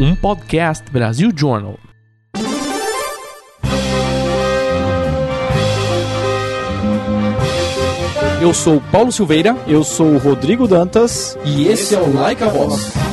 um podcast Brasil Journal. Eu sou Paulo Silveira. Eu sou o Rodrigo Dantas. E esse é o Like a Boss.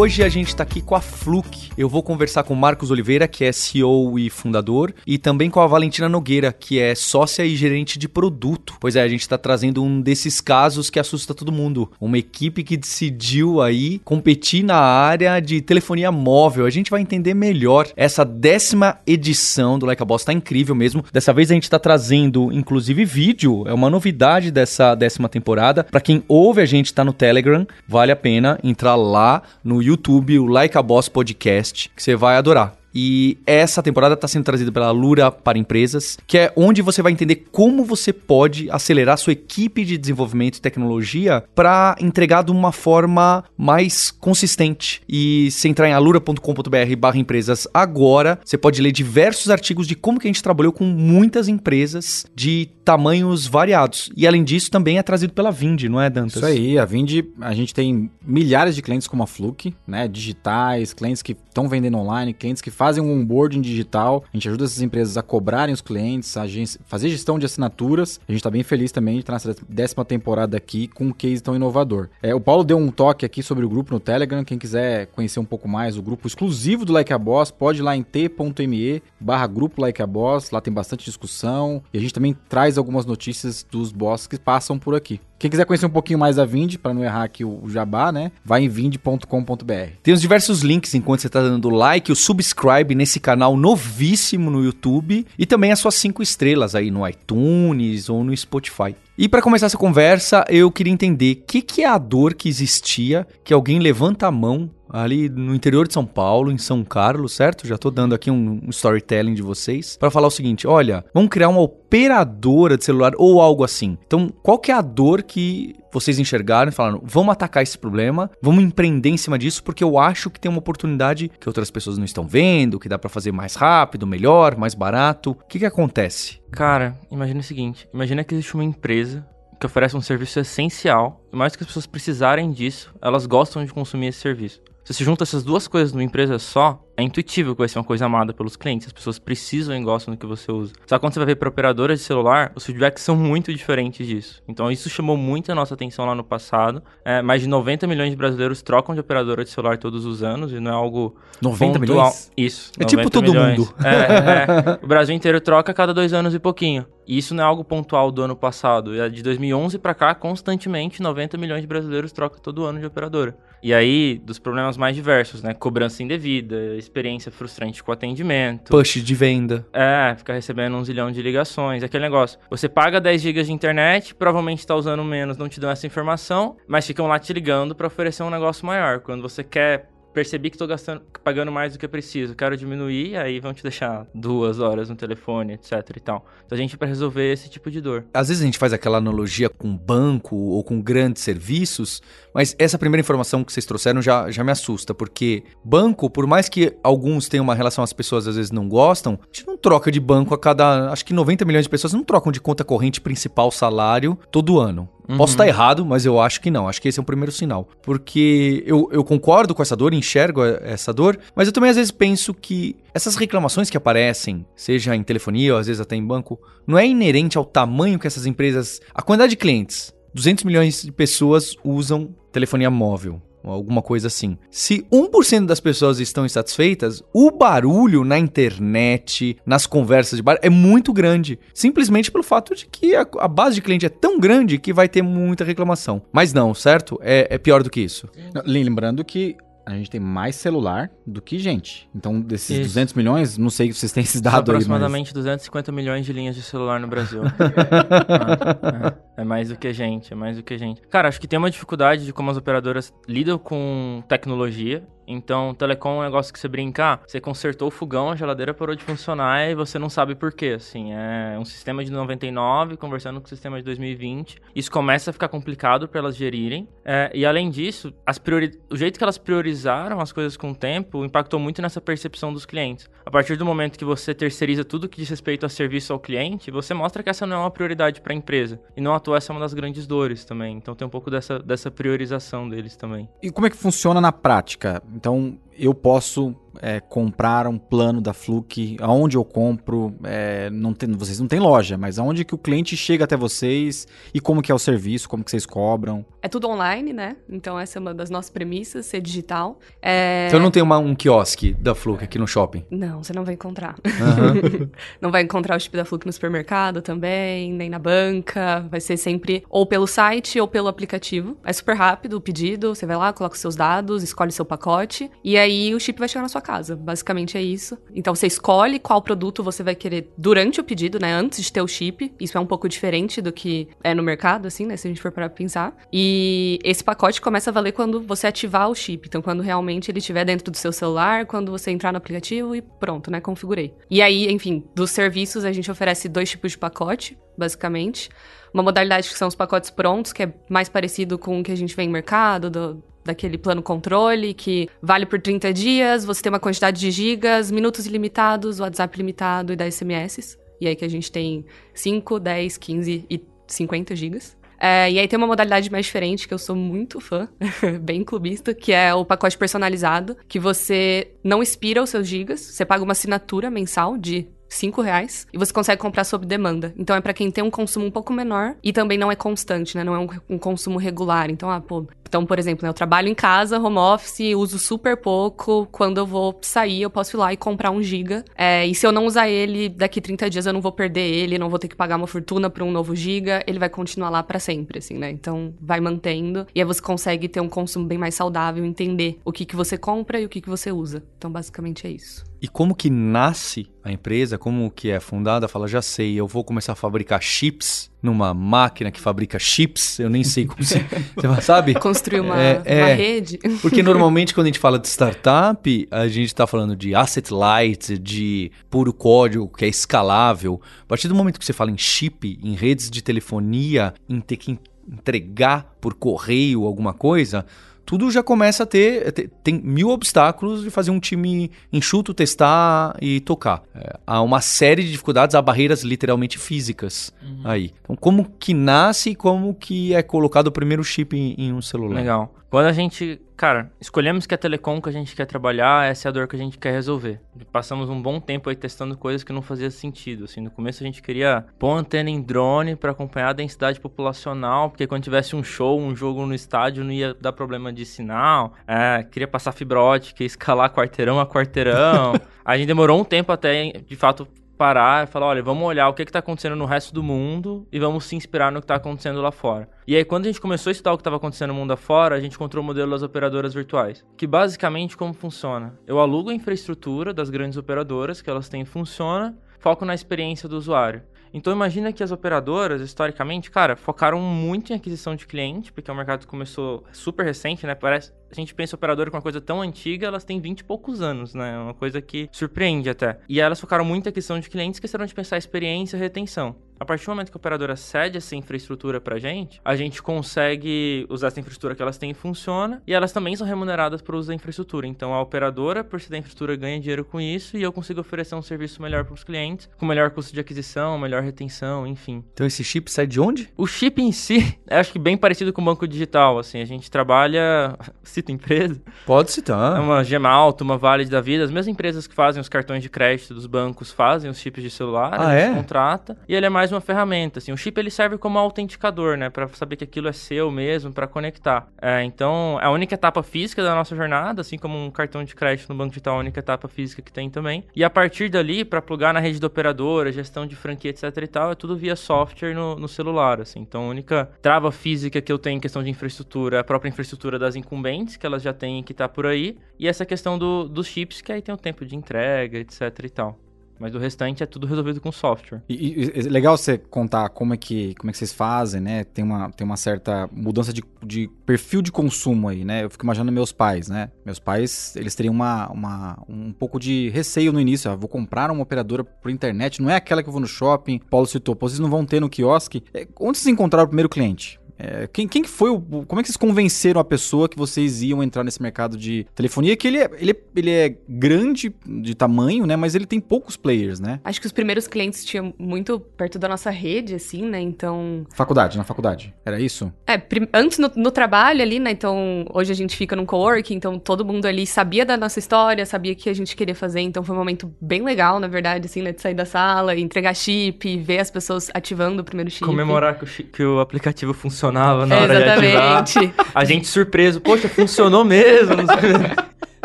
Hoje a gente está aqui com a Fluke. Eu vou conversar com o Marcos Oliveira, que é CEO e fundador, e também com a Valentina Nogueira, que é sócia e gerente de produto. Pois é, a gente está trazendo um desses casos que assusta todo mundo. Uma equipe que decidiu aí competir na área de telefonia móvel. A gente vai entender melhor essa décima edição do Like a Boss. Tá incrível mesmo. Dessa vez a gente está trazendo, inclusive, vídeo. É uma novidade dessa décima temporada. Para quem ouve a gente tá no Telegram, vale a pena entrar lá no YouTube, o Like a Boss Podcast, que você vai adorar. E essa temporada está sendo trazida pela Lura para Empresas, que é onde você vai entender como você pode acelerar sua equipe de desenvolvimento e tecnologia para entregar de uma forma mais consistente. E se entrar em alura.com.br empresas agora, você pode ler diversos artigos de como que a gente trabalhou com muitas empresas de tamanhos variados. E além disso, também é trazido pela Vind, não é, Dantas? Isso aí, a Vind, a gente tem milhares de clientes como a Fluke, né? Digitais, clientes que estão vendendo online, clientes que fazem um onboarding digital. A gente ajuda essas empresas a cobrarem os clientes, a fazer gestão de assinaturas. A gente está bem feliz também de estar nessa décima temporada aqui com um case tão inovador. É, o Paulo deu um toque aqui sobre o grupo no Telegram. Quem quiser conhecer um pouco mais o grupo exclusivo do Like a Boss, pode ir lá em t.me barra grupo Like a Boss. Lá tem bastante discussão e a gente também traz algumas notícias dos boss que passam por aqui. Quem quiser conhecer um pouquinho mais da Vind, para não errar aqui o jabá, né? Vai em vind.com.br. Tem os diversos links enquanto você está dando like, o subscribe nesse canal novíssimo no YouTube e também as suas cinco estrelas aí no iTunes ou no Spotify. E para começar essa conversa, eu queria entender o que, que é a dor que existia, que alguém levanta a mão ali no interior de São Paulo, em São Carlos, certo? Já tô dando aqui um, storytelling de vocês para falar o seguinte: olha, vamos criar uma operadora de celular ou algo assim. Então, qual que é a dor que vocês enxergaram e falaram: vamos atacar esse problema, vamos empreender em cima disso, porque eu acho que tem uma oportunidade que outras pessoas não estão vendo, que dá para fazer mais rápido, melhor, mais barato. O que, que acontece? Cara, imagina o seguinte: imagina que existe uma empresa que oferece um serviço essencial, e mais que as pessoas precisarem disso, elas gostam de consumir esse serviço. Se você junta essas duas coisas numa empresa só, é intuitivo que vai ser uma coisa amada pelos clientes. As pessoas precisam e gostam do que você usa. Só que quando você vai ver para operadoras de celular, os feedbacks são muito diferentes disso. Então isso chamou muito a nossa atenção lá no passado. É, mais de 90 milhões de brasileiros trocam de operadora de celular todos os anos e não é algo 90 pontual. milhões? Isso. É tipo todo milhões. mundo. É, é. O Brasil inteiro troca a cada dois anos e pouquinho. E isso não é algo pontual do ano passado. É de 2011 para cá, constantemente, 90 milhões de brasileiros trocam todo ano de operadora. E aí, dos problemas mais diversos, né? Cobrança indevida, experiência frustrante com atendimento. Push de venda. É, ficar recebendo um zilhão de ligações. Aquele negócio. Você paga 10 GB de internet, provavelmente está usando menos, não te dão essa informação, mas ficam lá te ligando para oferecer um negócio maior. Quando você quer percebi que estou gastando, pagando mais do que preciso, quero diminuir, aí vão te deixar duas horas no telefone, etc e tal. Então a gente para resolver esse tipo de dor. Às vezes a gente faz aquela analogia com banco ou com grandes serviços, mas essa primeira informação que vocês trouxeram já, já me assusta, porque banco, por mais que alguns tenham uma relação as pessoas às vezes não gostam, a gente não troca de banco a cada, acho que 90 milhões de pessoas não trocam de conta corrente principal salário todo ano. Uhum. Posso estar errado, mas eu acho que não. Acho que esse é o primeiro sinal. Porque eu, eu concordo com essa dor, enxergo essa dor, mas eu também às vezes penso que essas reclamações que aparecem, seja em telefonia ou às vezes até em banco, não é inerente ao tamanho que essas empresas. a quantidade de clientes. 200 milhões de pessoas usam telefonia móvel alguma coisa assim. Se 1% das pessoas estão insatisfeitas, o barulho na internet, nas conversas de bar é muito grande, simplesmente pelo fato de que a, a base de cliente é tão grande que vai ter muita reclamação. Mas não, certo? É, é pior do que isso. Lembrando que a gente tem mais celular do que gente. Então, desses Isso. 200 milhões, não sei se vocês têm esses dados aproximadamente aí, mas... 250 milhões de linhas de celular no Brasil. é, é, mais do que gente, é mais do que gente. Cara, acho que tem uma dificuldade de como as operadoras lidam com tecnologia Então, telecom é um negócio que você brincar, você consertou o fogão, a geladeira parou de funcionar e você não sabe por quê, assim. É um sistema de 99 conversando com o sistema de 2020. Isso começa a ficar complicado para elas gerirem. É, e além disso, priori... o jeito que elas priorizaram as coisas com o tempo impactou muito nessa percepção dos clientes. A partir do momento que você terceiriza tudo que diz respeito a serviço ao cliente, você mostra que essa não é uma prioridade para a empresa. E não à toa essa é uma das grandes dores também. Então tem um pouco dessa, dessa priorização deles também. E como é que funciona na prática? Então, eu posso é, comprar um plano da Fluke, aonde eu compro, é, não tem, vocês não têm loja, mas aonde que o cliente chega até vocês e como que é o serviço, como que vocês cobram? É tudo online, né? Então essa é uma das nossas premissas, ser digital. É... Então não tem uma, um quiosque da Fluke aqui no shopping? Não, você não vai encontrar. Uhum. não vai encontrar o chip da Fluke no supermercado também, nem na banca. Vai ser sempre ou pelo site ou pelo aplicativo. É super rápido o pedido, você vai lá, coloca os seus dados, escolhe seu pacote e aí aí o chip vai chegar na sua casa. Basicamente é isso. Então você escolhe qual produto você vai querer durante o pedido, né? Antes de ter o chip. Isso é um pouco diferente do que é no mercado, assim, né? Se a gente for para pensar. E esse pacote começa a valer quando você ativar o chip. Então, quando realmente ele estiver dentro do seu celular, quando você entrar no aplicativo e pronto, né? Configurei. E aí, enfim, dos serviços a gente oferece dois tipos de pacote, basicamente. Uma modalidade que são os pacotes prontos, que é mais parecido com o que a gente vê em mercado, do, daquele plano controle que vale por 30 dias, você tem uma quantidade de gigas, minutos ilimitados, WhatsApp limitado e 10 SMS. E aí que a gente tem 5, 10, 15 e 50 gigas. É, e aí tem uma modalidade mais diferente que eu sou muito fã, bem clubista, que é o pacote personalizado, que você não expira os seus gigas, você paga uma assinatura mensal de 5 reais e você consegue comprar sob demanda. Então é para quem tem um consumo um pouco menor e também não é constante, né? Não é um, um consumo regular. Então, ah, pô, então, por exemplo, né, eu trabalho em casa, home office, uso super pouco. Quando eu vou sair, eu posso ir lá e comprar um giga. É, e se eu não usar ele, daqui 30 dias eu não vou perder ele, não vou ter que pagar uma fortuna por um novo giga. Ele vai continuar lá para sempre, assim, né? Então, vai mantendo. E aí você consegue ter um consumo bem mais saudável, entender o que, que você compra e o que, que você usa. Então, basicamente é isso. E como que nasce a empresa, como que é fundada? Fala, já sei, eu vou começar a fabricar chips numa máquina que fabrica chips, eu nem sei como se... Você sabe? Construir uma, é, é, uma rede. Porque normalmente quando a gente fala de startup, a gente está falando de asset light, de puro código que é escalável. A partir do momento que você fala em chip, em redes de telefonia, em ter que entregar por correio alguma coisa tudo já começa a ter, tem mil obstáculos de fazer um time enxuto, testar e tocar. É, há uma série de dificuldades, há barreiras literalmente físicas uhum. aí. Então, como que nasce e como que é colocado o primeiro chip em, em um celular? Legal. Quando a gente, cara, escolhemos que a telecom que a gente quer trabalhar, essa é a dor que a gente quer resolver. Passamos um bom tempo aí testando coisas que não faziam sentido. Assim, no começo a gente queria pôr antena em drone para acompanhar a densidade populacional, porque quando tivesse um show, um jogo no estádio, não ia dar problema de sinal. É, queria passar fibra ótica, escalar quarteirão a quarteirão. a gente demorou um tempo até, de fato, parar e falar, olha, vamos olhar o que está acontecendo no resto do mundo e vamos se inspirar no que está acontecendo lá fora. E aí, quando a gente começou a estudar o que estava acontecendo no mundo afora, a gente encontrou o modelo das operadoras virtuais. Que basicamente como funciona? Eu alugo a infraestrutura das grandes operadoras que elas têm funciona, foco na experiência do usuário. Então imagina que as operadoras, historicamente, cara, focaram muito em aquisição de cliente, porque o mercado começou super recente, né? Parece, a gente pensa operadora com uma coisa tão antiga, elas têm 20 e poucos anos, né? Uma coisa que surpreende até. E elas focaram muito em questão de clientes, esqueceram de pensar experiência e retenção. A partir do momento que a operadora cede essa infraestrutura pra gente, a gente consegue usar essa infraestrutura que elas têm e funciona, e elas também são remuneradas por uso da infraestrutura. Então a operadora, por ser da infraestrutura, ganha dinheiro com isso, e eu consigo oferecer um serviço melhor para os clientes, com melhor custo de aquisição, melhor retenção, enfim. Então esse chip sai de onde? O chip em si, acho que bem parecido com o banco digital, assim, a gente trabalha cita empresa. Pode citar. É uma Gemalto, uma Vale da Vida, as mesmas empresas que fazem os cartões de crédito dos bancos fazem os chips de celular, ah, é? contrata, e ele é mais uma ferramenta, assim, o chip ele serve como autenticador, né, para saber que aquilo é seu mesmo, para conectar. É, então, é a única etapa física da nossa jornada, assim como um cartão de crédito no banco digital, é a única etapa física que tem também. E a partir dali, para plugar na rede da operadora, gestão de franquia, etc e tal, é tudo via software no, no celular, assim. Então, a única trava física que eu tenho em questão de infraestrutura é a própria infraestrutura das incumbentes, que elas já têm que tá por aí, e essa questão do, dos chips, que aí tem o tempo de entrega, etc e tal. Mas o restante é tudo resolvido com software. E, e- é legal você contar como é que, como é que vocês fazem, né? Tem uma, tem uma certa mudança de, de perfil de consumo aí, né? Eu fico imaginando meus pais, né? Meus pais, eles teriam uma, uma, um pouco de receio no início. Vou comprar uma operadora por internet, não é aquela que eu vou no shopping. Paulo citou, vocês não vão ter no quiosque. É, onde vocês encontraram o primeiro cliente? É, quem, quem que foi o. Como é que vocês convenceram a pessoa que vocês iam entrar nesse mercado de telefonia? Que ele é, ele é, ele é grande de tamanho, né? Mas ele tem poucos players, né? Acho que os primeiros clientes tinham muito perto da nossa rede, assim, né? Então. Faculdade, na faculdade. Era isso? É, prim- antes no, no trabalho ali, né? Então, hoje a gente fica num coworking, então todo mundo ali sabia da nossa história, sabia o que a gente queria fazer, então foi um momento bem legal, na verdade, assim, né? De sair da sala, entregar chip, ver as pessoas ativando o primeiro chip. Comemorar que o, chi- que o aplicativo funcionava na hora de ativar. exatamente. A gente surpreso, poxa, funcionou mesmo.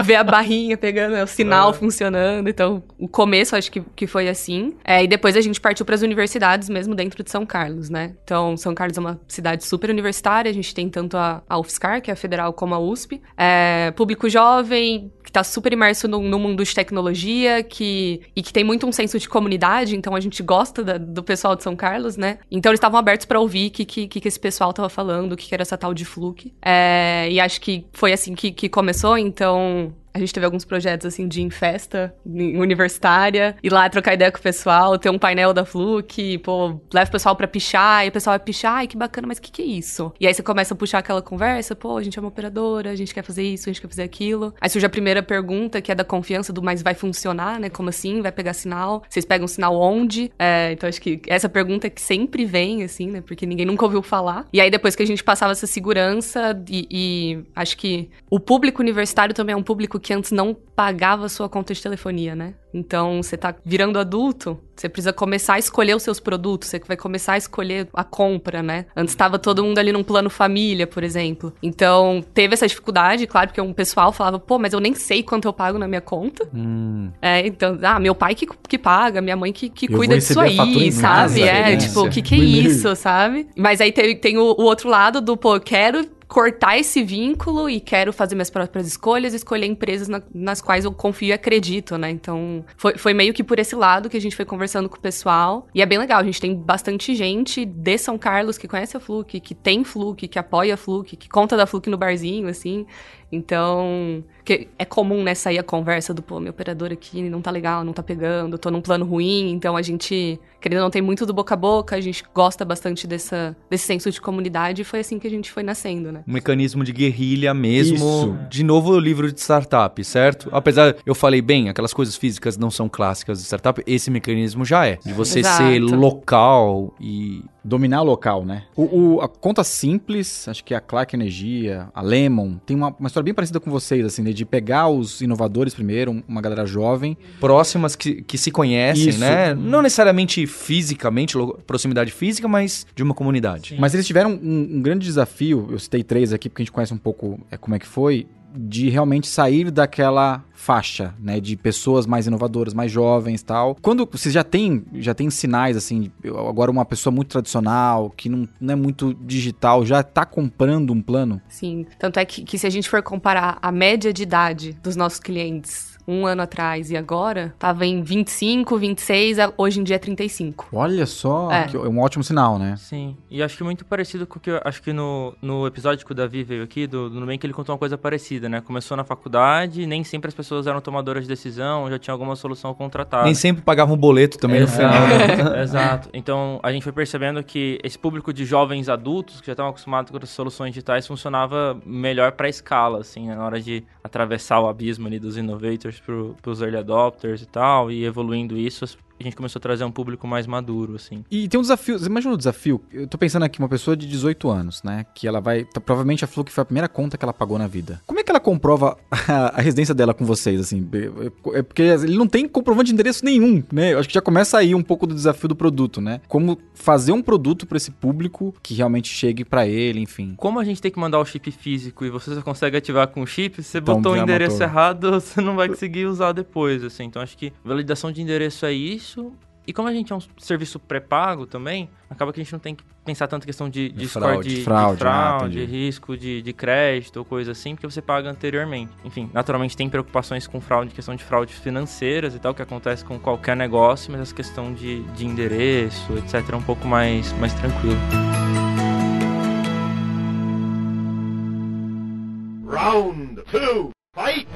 ver a barrinha pegando, né, o sinal É. funcionando. Então, o começo acho que, que foi assim. É, e depois a gente partiu para as universidades mesmo dentro de São Carlos, né? Então, São Carlos é uma cidade super universitária. A gente tem tanto a, a UFSCar, que é a federal, como a USP. É, público jovem, que tá super imerso no, no mundo de tecnologia, que, e que tem muito um senso de comunidade. Então, a gente gosta da- do pessoal de São Carlos, né? Então, eles estavam abertos para ouvir o que, que, que esse pessoal tava falando, o que, que era essa tal de Fluke. É, e acho que foi assim que, que começou. Então, então, a gente teve alguns projetos, assim, de em festa em- universitária, ir lá trocar ideia com o pessoal, ter um painel da Fluke, pô, leva o pessoal pra pichar, e o pessoal vai pichar, ai, que bacana, mas o que que é isso? E aí você começa a puxar aquela conversa, pô, a gente é uma operadora, a gente quer fazer isso, a gente quer fazer aquilo. Aí surge a primeira pergunta, que é da confiança do mas vai funcionar, né? Como assim? Vai pegar sinal? Vocês pegam sinal onde? É, então acho que essa pergunta que sempre vem, assim, né? Porque ninguém nunca ouviu falar. E aí depois que a gente passava essa segurança, e, e acho que o público universitário também é um público que antes não pagava sua conta de telefonia, né? Então, você tá virando adulto, você precisa começar a escolher os seus produtos, você vai começar a escolher a compra, né? Antes estava todo mundo ali num plano família, por exemplo. Então, teve essa dificuldade, claro, porque um pessoal falava, pô, mas eu nem sei quanto eu pago na minha conta. Hum. É, então, ah, meu pai que, que paga, minha mãe que, que Eu cuida disso aí, sabe? casa, é, né? tipo, o que que é isso, sabe? Mas aí tem, tem o, o outro lado do, pô, quero cortar esse vínculo e quero fazer minhas próprias escolhas, escolher empresas na- nas quais eu confio e acredito, né? Então, foi, foi meio que por esse lado que a gente foi conversando com o pessoal. E é bem legal, a gente tem bastante gente de São Carlos que conhece a Fluke, que tem Fluke, que apoia a Fluke, que conta da Fluke no barzinho, assim. Então, que é comum, né, sair a conversa do, pô, meu operador aqui não tá legal, não tá pegando, tô num plano ruim. Então, a gente, querendo ou não, tem muito do boca a boca, a gente gosta bastante dessa, desse senso de comunidade e foi assim que a gente foi nascendo, né? Um mecanismo de guerrilha mesmo. Isso. De novo, o livro de startup, certo? Apesar, eu falei bem, aquelas coisas físicas não são clássicas de startup, esse mecanismo já é. De você Exato. ser local e. Dominar o local, né? O, o- a conta simples, acho que a Clark Energia, a Lemon, tem uma, uma história bem parecida com vocês, assim, né? de pegar os inovadores primeiro, um- uma galera jovem. próximas que, que se conhecem, Isso. né? Não necessariamente fisicamente, proximidade física, mas de uma comunidade. Mas eles tiveram um, um grande desafio, eu citei três aqui porque a gente conhece um pouco é, como é que foi, de realmente sair daquela faixa, né, de pessoas mais inovadoras, mais jovens, tal. Quando vocês já têm, já tem sinais assim, agora uma pessoa muito tradicional, que não, não é muito digital, já tá comprando um plano? Sim. Tanto é que, que se a gente for comparar a média de idade dos nossos clientes um ano atrás e agora, tava em 25, 26, a- hoje em dia é 35. Olha só, É. que é um ótimo sinal, né? Sim, e acho que muito parecido com o que eu acho que no, no episódio que o Davi veio aqui, do, do Nubank, ele contou uma coisa parecida, né? Começou na faculdade, nem sempre as pessoas eram tomadoras de decisão, já tinha alguma solução contratada. Nem sempre pagavam um boleto também no final. Exato, exato. Então, a gente foi percebendo que esse público de jovens adultos, que já estavam acostumados com as soluções digitais, funcionava melhor para escala, assim, né? na hora de atravessar o abismo ali dos innovators para os early adopters e tal, e evoluindo isso, a gente começou a trazer um público mais maduro, assim. E tem um desafio, você imagina o desafio? Eu tô pensando aqui, uma pessoa de 18 anos, né? Que ela vai. tá- provavelmente a Fluke foi a primeira conta que ela pagou na vida. Como é que ela comprova a, a residência dela com vocês, assim? É porque ele não tem comprovante de endereço nenhum, né? Eu acho que já começa aí um pouco do desafio do produto, né? Como fazer um produto pra esse público que realmente chegue pra ele, enfim. Como a gente tem que mandar o chip físico e você só consegue ativar com o chip, você Então, botou o endereço matou. errado, você não vai conseguir usar depois, assim. Então acho que validação de endereço é isso. E como a gente é um serviço pré-pago também, acaba que a gente não tem que pensar tanto em questão de, de, De score fraude. de, de Fraude, fraude, ah, entendi. risco de, de crédito ou coisa assim, porque você paga anteriormente. Enfim, naturalmente tem preocupações com fraude, questão de fraude financeiras e tal, que acontece com qualquer negócio, mas essa questão de, de endereço, etc., é um pouco mais, mais tranquilo. Round two, fight!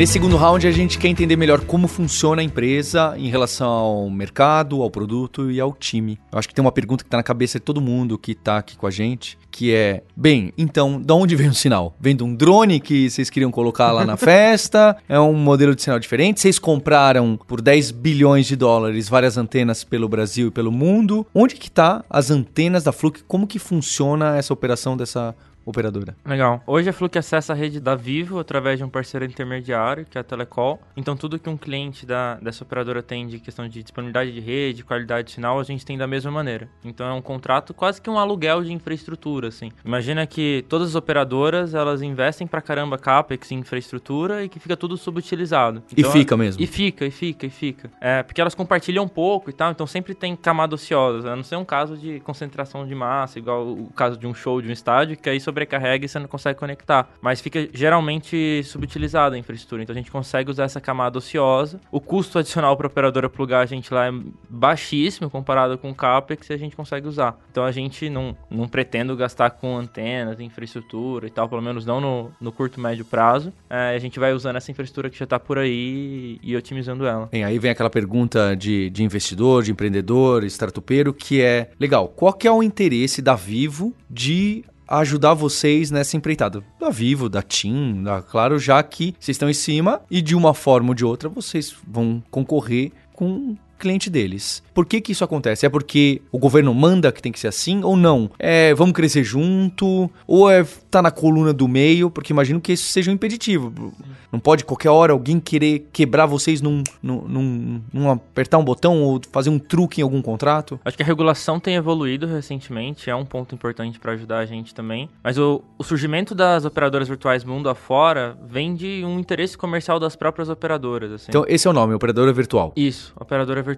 Nesse segundo round, a gente quer entender melhor como funciona a empresa em relação ao mercado, ao produto e ao time. Eu acho que tem uma pergunta que está na cabeça de todo mundo que está aqui com a gente, que é: bem, então, de onde vem o sinal? Vem de um drone que vocês queriam colocar lá na festa? É um modelo de sinal diferente? Vocês compraram por 10 bilhões de dólares várias antenas pelo Brasil e pelo mundo? Onde que tá as antenas da Fluke? Como que funciona essa operação dessa operadora? Legal. Hoje a Fluke acessa a rede da Vivo através de um parceiro intermediário, que é a Telecol. Então tudo que um cliente da, dessa operadora tem de questão de disponibilidade de rede, qualidade de sinal, a gente tem da mesma maneira. Então é um contrato quase que um aluguel de infraestrutura, assim. Imagina que todas as operadoras, elas investem pra caramba capex em infraestrutura e que fica tudo subutilizado. E Então, fica mesmo. E fica, e fica, e fica. É, porque elas compartilham um pouco e tal, então sempre tem camada ociosa. A não ser um caso de concentração de massa, igual o caso de um show de um estádio, que aí sobrecarrega e você não consegue conectar. Mas fica geralmente subutilizada a infraestrutura. Então a gente consegue usar essa camada ociosa. O custo adicional para a operadora plugar a gente lá é baixíssimo comparado com o CAPEX e a gente consegue usar. Então a gente não, não pretende gastar com antenas, infraestrutura e tal, pelo menos não no, no curto médio prazo. É, a gente vai usando essa infraestrutura que já está por aí e otimizando ela. Bem, aí vem aquela pergunta de, de investidor, de empreendedor, startupeiro, que é, legal, qual que é o interesse da Vivo de ajudar vocês nessa empreitada? Da Vivo, da TIM, da Claro, já que vocês estão em cima e de uma forma ou de outra vocês vão concorrer com cliente deles. Por que que isso acontece? É porque o governo manda que tem que ser assim ou não? É, vamos crescer junto? Ou é tá na coluna do meio? Porque imagino que isso seja um impeditivo. Não pode qualquer hora alguém querer quebrar vocês num, num, num- num apertar um botão ou fazer um truque em algum contrato? Acho que a regulação tem evoluído recentemente, é um ponto importante para ajudar a gente também. Mas o, o surgimento das operadoras virtuais mundo afora vem de um interesse comercial das próprias operadoras. Assim. Então esse é o nome, operadora virtual. Isso, operadora virtual.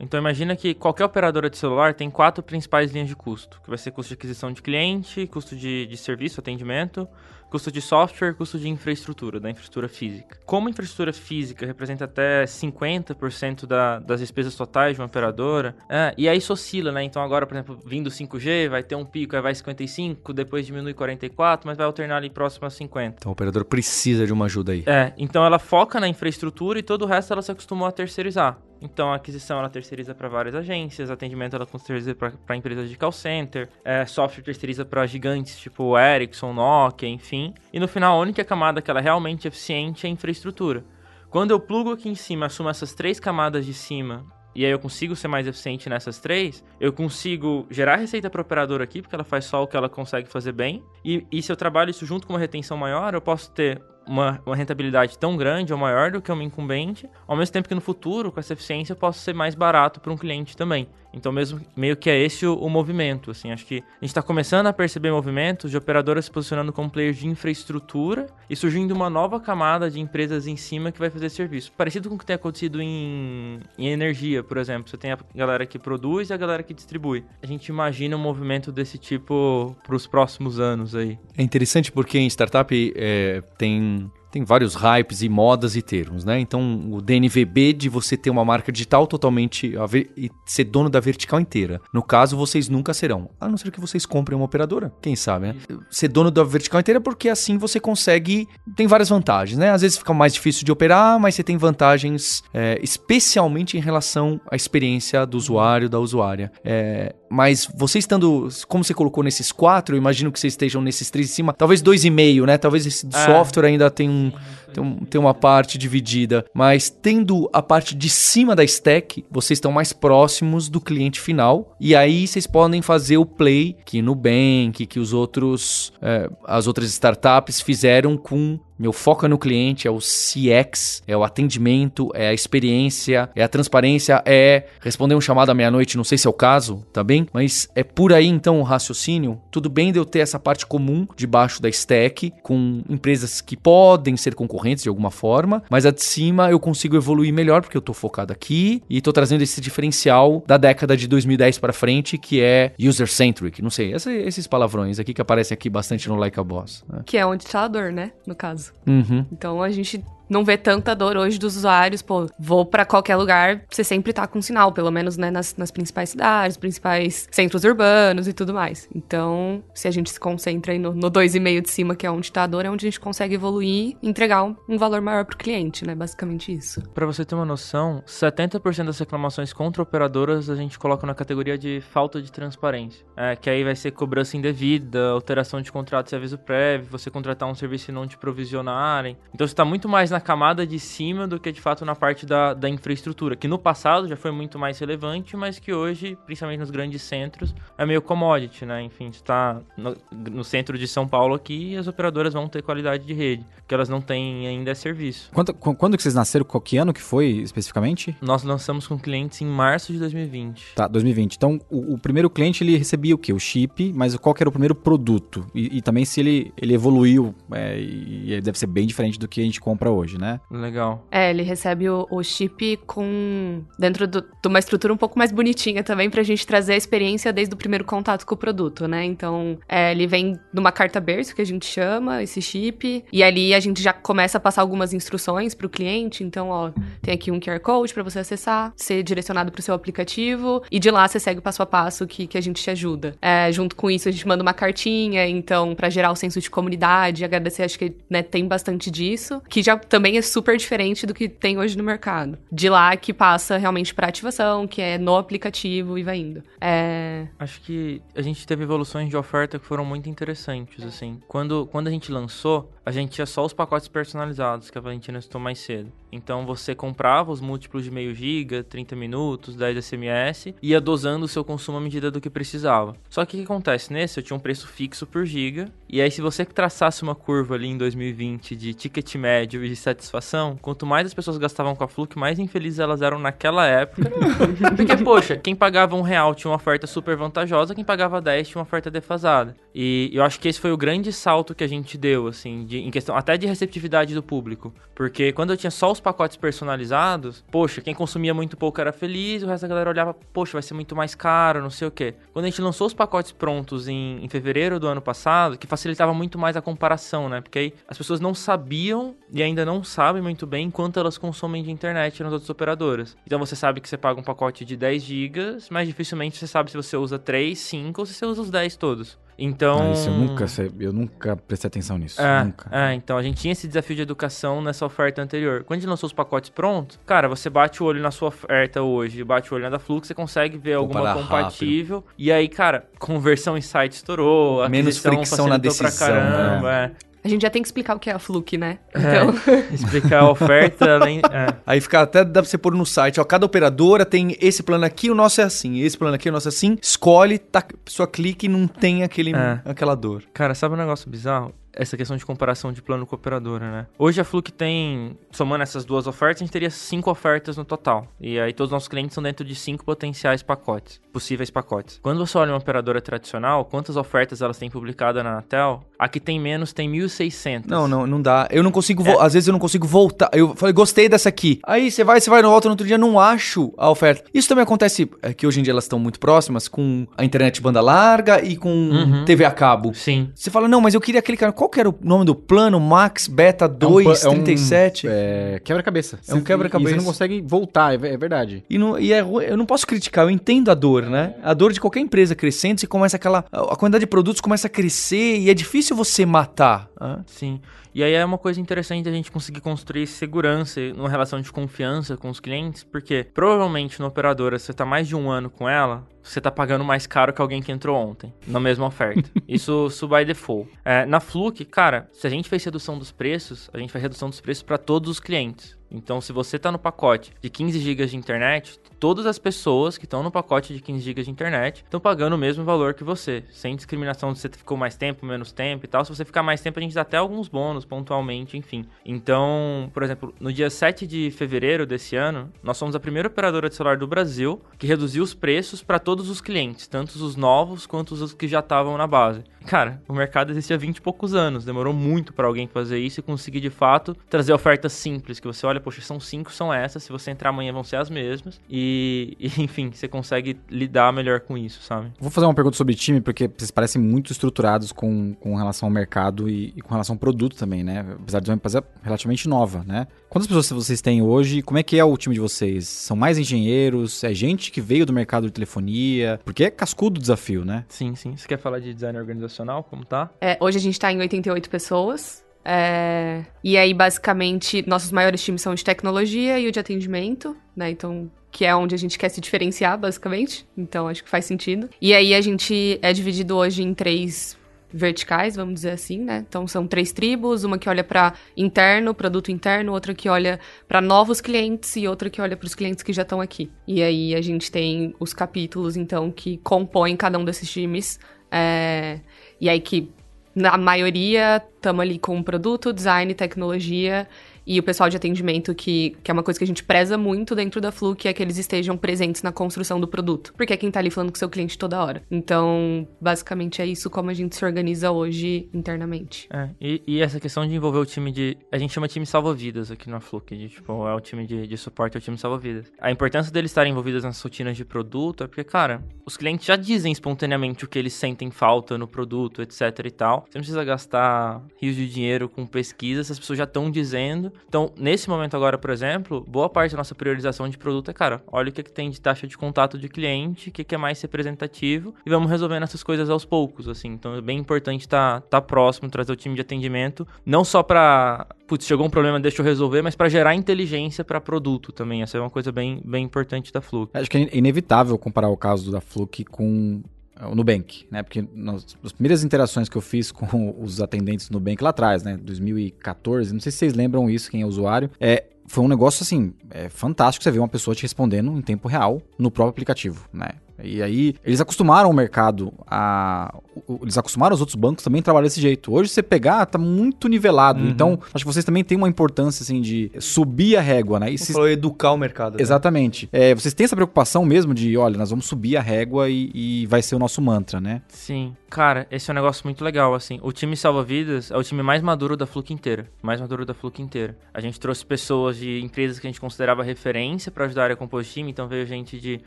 Então imagina que qualquer operadora de celular tem quatro principais linhas de custo, que vai ser custo de aquisição de cliente, custo de, de serviço, atendimento, custo de software, custo de infraestrutura, da infraestrutura física. Como a infraestrutura física representa até 50% da, das despesas totais de uma operadora, é, e aí isso oscila, né? Então agora, por exemplo, vindo 5G, vai ter um pico, aí vai 55, depois diminui 44, mas vai alternar ali próximo a 50. Então o operador precisa de uma ajuda aí. É, então ela foca na infraestrutura e todo o resto ela se acostumou a terceirizar. Então a aquisição ela terceiriza para várias agências, atendimento ela terceiriza para empresas de call center, é, software terceiriza para gigantes tipo Ericsson, Nokia, enfim. E no final a única camada que ela é realmente eficiente é a infraestrutura. Quando eu plugo aqui em cima, assumo essas três camadas de cima e aí eu consigo ser mais eficiente nessas três, eu consigo gerar receita para operadora aqui, porque ela faz só o que ela consegue fazer bem. E, e se eu trabalho isso junto com uma retenção maior, eu posso ter uma, uma rentabilidade tão grande ou maior do que uma incumbente, ao mesmo tempo que no futuro, com essa eficiência, eu posso ser mais barato para um cliente também. Então, mesmo meio que é esse o, o movimento. Assim, acho que a gente está começando a perceber movimentos de operadoras se posicionando como players de infraestrutura e surgindo uma nova camada de empresas em cima que vai fazer serviço. Parecido com o que tem acontecido em, em energia, por exemplo. Você tem a galera que produz e a galera que distribui. A gente imagina um movimento desse tipo para os próximos anos aí. É interessante porque em startup é, tem, tem vários hypes e modas e termos, né? Então, o DNVB de você ter uma marca digital totalmente e ser dono da vertical inteira. No caso, vocês nunca serão, a não ser que vocês comprem uma operadora, quem sabe, né? Ser dono da vertical inteira porque assim você consegue, tem várias vantagens, né? Às vezes fica mais difícil de operar, mas você tem vantagens, é, especialmente em relação à experiência do usuário, da usuária. É, mas você estando, como você colocou nesses quatro, eu imagino que vocês estejam nesses três em cima, talvez dois e meio, né? Talvez esse É. software ainda tenha um, tem, um- tem uma parte dividida, mas tendo a parte de cima da stack, vocês estão mais próximos do cliente final. E aí vocês podem fazer o play que Nubank, que os outros, é, as outras startups fizeram com meu foco é no cliente, é o CX, é o atendimento, é a experiência, é a transparência, é responder um chamado à meia-noite, não sei se é o caso, tá bem? Mas é por aí então o raciocínio. Tudo bem de eu ter essa parte comum debaixo da stack, com empresas que podem ser concorrentes de alguma forma, mas a de cima eu consigo evoluir melhor porque eu tô focado aqui e tô trazendo esse diferencial da década de 2010 para frente, que é user-centric, não sei, esses palavrões aqui que aparecem aqui bastante no Like a Boss. né? Que é onde tá a dor, né? No caso. Uhum. Então a gente não vê tanta dor hoje dos usuários, pô, vou pra qualquer lugar, você sempre tá com sinal, pelo menos, né, nas, nas principais cidades, principais centros urbanos e tudo mais. Então, se a gente se concentra aí no, no 2,5 de cima, que é onde tá a dor, é onde a gente consegue evoluir e entregar um, um valor maior pro cliente, né? Basicamente isso. Pra você ter uma noção, 70% das reclamações contra operadoras a gente coloca na categoria de falta de transparência. É, que aí vai ser cobrança indevida, alteração de contrato sem aviso prévio, você contratar um serviço e não te provisionarem. Então você tá muito mais na camada de cima do que de fato na parte da, da infraestrutura, que no passado já foi muito mais relevante, mas que hoje, principalmente nos grandes centros, é meio commodity, né? Enfim, você tá no, no centro de São Paulo aqui e as operadoras vão ter qualidade de rede, que elas não têm ainda é serviço. Quanto- qu- quando que vocês nasceram? Qual que ano que foi especificamente? Nós lançamos com clientes em março de 2020. Tá, 2020. Então, o, o primeiro cliente, ele recebia o quê? O chip, mas qual que era o primeiro produto? E, e também se ele, ele evoluiu, é, e deve ser bem diferente do que a gente compra hoje, né? Legal. É, ele recebe o, o chip com. dentro do- de uma estrutura um pouco mais bonitinha também, pra gente trazer a experiência desde o primeiro contato com o produto, né? Então, é, ele vem numa carta berço, que a gente chama, esse chip, e ali a gente já começa a passar algumas instruções pro cliente. Então, ó, tem aqui um QR Code pra você acessar, ser direcionado pro seu aplicativo, e de lá você segue o passo a passo que, que a gente te ajuda. É, junto com isso, a gente manda uma cartinha, então, pra gerar o senso de comunidade, agradecer, acho que né, tem bastante disso, que já também é super diferente do que tem hoje no mercado. De lá que passa realmente pra ativação, que é no aplicativo e vai indo. É, Acho que a gente teve evoluções de oferta que foram muito interessantes, assim. Quando, quando a gente lançou, a gente tinha só os pacotes personalizados, que a Valentina citou mais cedo. Então você comprava os múltiplos de meio giga, 30 minutos, 10 SMS, ia dosando o seu consumo à medida do que precisava. Só que o que acontece? Nesse eu tinha um preço fixo por giga, e aí se você traçasse uma curva ali em 2020 de ticket médio e de satisfação, quanto mais as pessoas gastavam com a Fluke, mais infelizes elas eram naquela época. Porque, poxa, quem pagava um real tinha uma oferta super vantajosa, quem pagava 10 tinha uma oferta defasada. E eu acho que esse foi o grande salto que a gente deu, assim, de- em questão até de receptividade do público. Porque quando eu tinha só os pacotes personalizados, poxa, quem consumia muito pouco era feliz, o resto da galera olhava, poxa, vai ser muito mais caro, não sei o quê. Quando a gente lançou os pacotes prontos em, em fevereiro do ano passado, que facilitava muito mais a comparação, né? Porque aí as pessoas não sabiam e ainda não sabem muito bem quanto elas consomem de internet nas outras operadoras. Então você sabe que você paga um pacote de 10 GB, mas dificilmente você sabe se você usa 3, 5 ou se você usa os 10 todos. Então. Ah, isso eu nunca, eu nunca prestei atenção nisso. É, nunca. é, então a gente tinha esse desafio de educação nessa oferta anterior. Quando a gente lançou os pacotes prontos, cara, você bate o olho na sua oferta hoje, bate o olho na da Flux, você consegue ver alguma Comparar compatível. E aí, cara, conversão em site estourou, Menos fricção na decisão, Pra caramba, é. A gente já tem que explicar o que é a Fluke, né? É, Então, explicar a oferta, além. É. Aí fica até dá pra você pôr no site, ó, cada operadora tem esse plano aqui, o nosso é assim, esse plano aqui, o nosso é assim. Escolhe, tá, só clique e não tem aquele, É. aquela dor. Cara, sabe um negócio bizarro? Essa questão de comparação de plano com operadora, né? Hoje a Fluke tem, somando essas duas ofertas, a gente teria cinco ofertas no total. E aí todos os nossos clientes são dentro de cinco potenciais pacotes, possíveis pacotes. Quando você olha uma operadora tradicional, quantas ofertas elas têm publicada na Anatel? A que tem menos tem 1.600. Não, não, não dá. Eu não consigo, vo- às vezes eu não consigo voltar. Eu falei, gostei dessa aqui. Aí você vai, você vai, volta no outro dia, não acho a oferta. Isso também acontece, é que hoje em dia elas estão muito próximas com a internet banda larga e com Uhum. TV a cabo. Sim. Você fala, não, mas eu queria clicar. Qual que era o nome do plano? Max Beta 2, é um- 37? É quebra-cabeça. É um Você- quebra-cabeça. Você não consegue voltar, é é verdade. E, não- e é eu não posso criticar, eu entendo a dor, né? A dor de qualquer empresa crescendo, você começa aquela. A quantidade de produtos começa a crescer e é difícil você matar. né? Sim. E aí é uma coisa interessante a gente conseguir construir segurança numa relação de confiança com os clientes, porque provavelmente na operadora você tá mais de um ano com ela, você tá pagando mais caro que alguém que entrou ontem, na mesma oferta. isso, isso by default. É, na Fluke, cara, se a gente fez redução dos preços, a gente faz redução dos preços para todos os clientes. Então, se você está no pacote de 15 GB de internet, todas as pessoas que estão no pacote de 15 GB de internet estão pagando o mesmo valor que você, sem discriminação se você ficou mais tempo, menos tempo e tal. Se você ficar mais tempo, a gente dá até alguns bônus pontualmente, enfim. Então, por exemplo, no dia 7 de fevereiro desse ano, nós somos a primeira operadora de celular do Brasil que reduziu os preços para todos os clientes, tanto os novos quanto os que já estavam na base. Cara, o mercado existia há 20 e poucos anos, demorou muito para alguém fazer isso e conseguir de fato trazer ofertas simples, que você olha, poxa, são cinco, são essas, se você entrar amanhã vão ser as mesmas. E, e, enfim, você consegue lidar melhor com isso, sabe? Vou fazer uma pergunta sobre time, porque vocês parecem muito estruturados com, com relação ao mercado e, e com relação ao produto também, né? Apesar de ser uma empresa relativamente nova, né? Quantas pessoas vocês têm hoje? Como é que é o time de vocês? São mais engenheiros? É gente que veio do mercado de telefonia? Porque é cascudo o desafio, né? Sim, sim. Você quer falar de design organizacional? Como tá? É, hoje a gente tá em 88 pessoas. É, e aí, basicamente, nossos maiores times são de tecnologia e o de atendimento, né? Então, que é onde a gente quer se diferenciar, basicamente. Então, acho que faz sentido. E aí, a gente é dividido hoje em três verticais, vamos dizer assim, né? Então são três tribos, uma que olha para interno, produto interno, outra que olha para novos clientes e outra que olha para os clientes que já estão aqui. E aí a gente tem os capítulos então que compõem cada um desses times. É... E aí que na maioria estamos ali com produto, design, tecnologia e o pessoal de atendimento, que, que é uma coisa que a gente preza muito dentro da Flu, que é que eles estejam presentes na construção do produto. Porque é quem tá ali falando com seu cliente toda hora. Então, basicamente é isso como a gente se organiza hoje internamente. É, e, e essa questão de envolver o time de. A gente chama time salva-vidas aqui na Flu, que tipo, é o time de, de suporte, é o time salva-vidas. A importância deles estarem envolvidos nas rotinas de produto é porque, cara, os clientes já dizem espontaneamente o que eles sentem falta no produto, etc e tal. Você não precisa gastar rios de dinheiro com pesquisa, essas pessoas já estão dizendo. Então, nesse momento agora, por exemplo, boa parte da nossa priorização de produto é, cara, olha o que, que tem de taxa de contato de cliente, o que, que é mais representativo e vamos resolvendo essas coisas aos poucos, assim. Então, é bem importante estar tá, tá próximo, trazer o time de atendimento, não só para putz, chegou um problema, deixa eu resolver, mas para gerar inteligência para produto também. Essa é uma coisa bem, bem importante da Fluke. Acho que é inevitável comparar o caso da Fluke com o Nubank, né? Porque nas, nas, primeiras interações que eu fiz com os atendentes do Nubank lá atrás, né? 2014, não sei se vocês lembram isso, quem é usuário, é, foi um negócio assim, é fantástico você ver uma pessoa te respondendo em tempo real no próprio aplicativo, né? E aí, eles acostumaram o mercado a. Eles acostumaram os outros bancos também a trabalhar desse jeito. Hoje, você pegar, tá muito nivelado. Uhum. Então, acho que vocês também têm uma importância, assim, de subir a régua, né? E se... falou educar o mercado. Né? Exatamente. É, vocês têm essa preocupação mesmo de, olha, nós vamos subir a régua e, e vai ser o nosso mantra, né? Sim. Cara, esse é um negócio muito legal, assim. O time Salva-Vidas é o time mais maduro da Fluke inteira. Mais maduro da Fluke inteira. A gente trouxe pessoas de empresas que a gente considerava referência para ajudar a compor o time. Então, veio gente de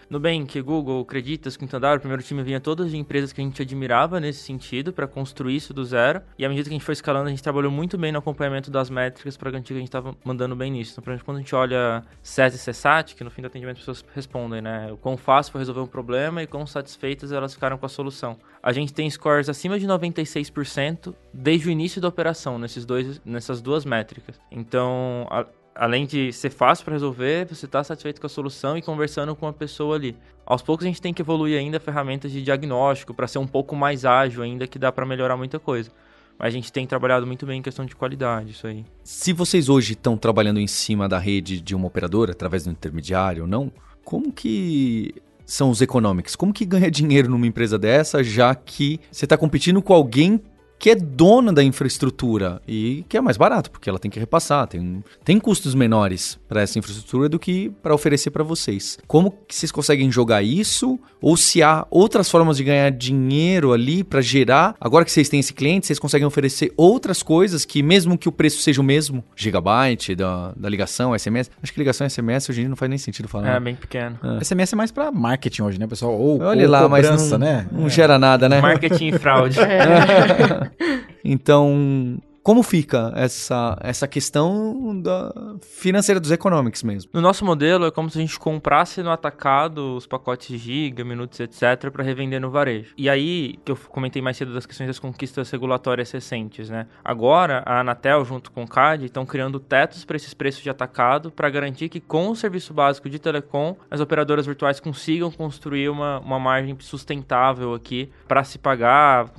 Nubank, Google, Creditas, Quinto Andar, o primeiro time vinha todas de empresas que a gente admirava nesse sentido para construir isso do zero. E à medida que a gente foi escalando, a gente trabalhou muito bem no acompanhamento das métricas para garantir que a gente estava mandando bem nisso. Então, por exemplo, quando a gente olha SES e CSAT, que no fim do atendimento as pessoas respondem, né? O quão fácil foi resolver um problema e quão satisfeitas elas ficaram com a solução. A gente tem scores acima de 96% desde o início da operação nesses dois, nessas duas métricas. Então, a, além de ser fácil para resolver, você está satisfeito com a solução e conversando com a pessoa ali. Aos poucos a gente tem que evoluir ainda ferramentas de diagnóstico para ser um pouco mais ágil ainda, que dá para melhorar muita coisa. Mas a gente tem trabalhado muito bem em questão de qualidade, isso aí. Se vocês hoje estão trabalhando em cima da rede de uma operadora, através do intermediário ou não, como que são os economics? Como que ganha dinheiro numa empresa dessa, já que você está competindo com alguém que é dona da infraestrutura e que é mais barato, porque ela tem que repassar, tem, tem custos menores para essa infraestrutura do que para oferecer para vocês. Como que vocês conseguem jogar isso? Ou se há outras formas de ganhar dinheiro ali para gerar? Agora que vocês têm esse cliente, vocês conseguem oferecer outras coisas que, mesmo que o preço seja o mesmo, gigabyte da, da ligação, SMS. Acho que ligação SMS hoje em dia não faz nem sentido falar. É, bem pequeno. É. SMS é mais para marketing hoje, né, pessoal? Ou, Olha ou lá, cobrança, mas não, né? não gera nada, né? Marketing e fraude. Então, Como fica essa, essa questão da financeira dos economics mesmo? No nosso modelo, é como se a gente comprasse no atacado os pacotes giga, minutos, etc., para revender no varejo. E aí, que eu comentei mais cedo das questões das conquistas regulatórias recentes, né? Agora, a Anatel, junto com o CAD, estão criando tetos para esses preços de atacado para garantir que, com o serviço básico de telecom, as operadoras virtuais consigam construir uma, uma margem sustentável aqui para se pagar,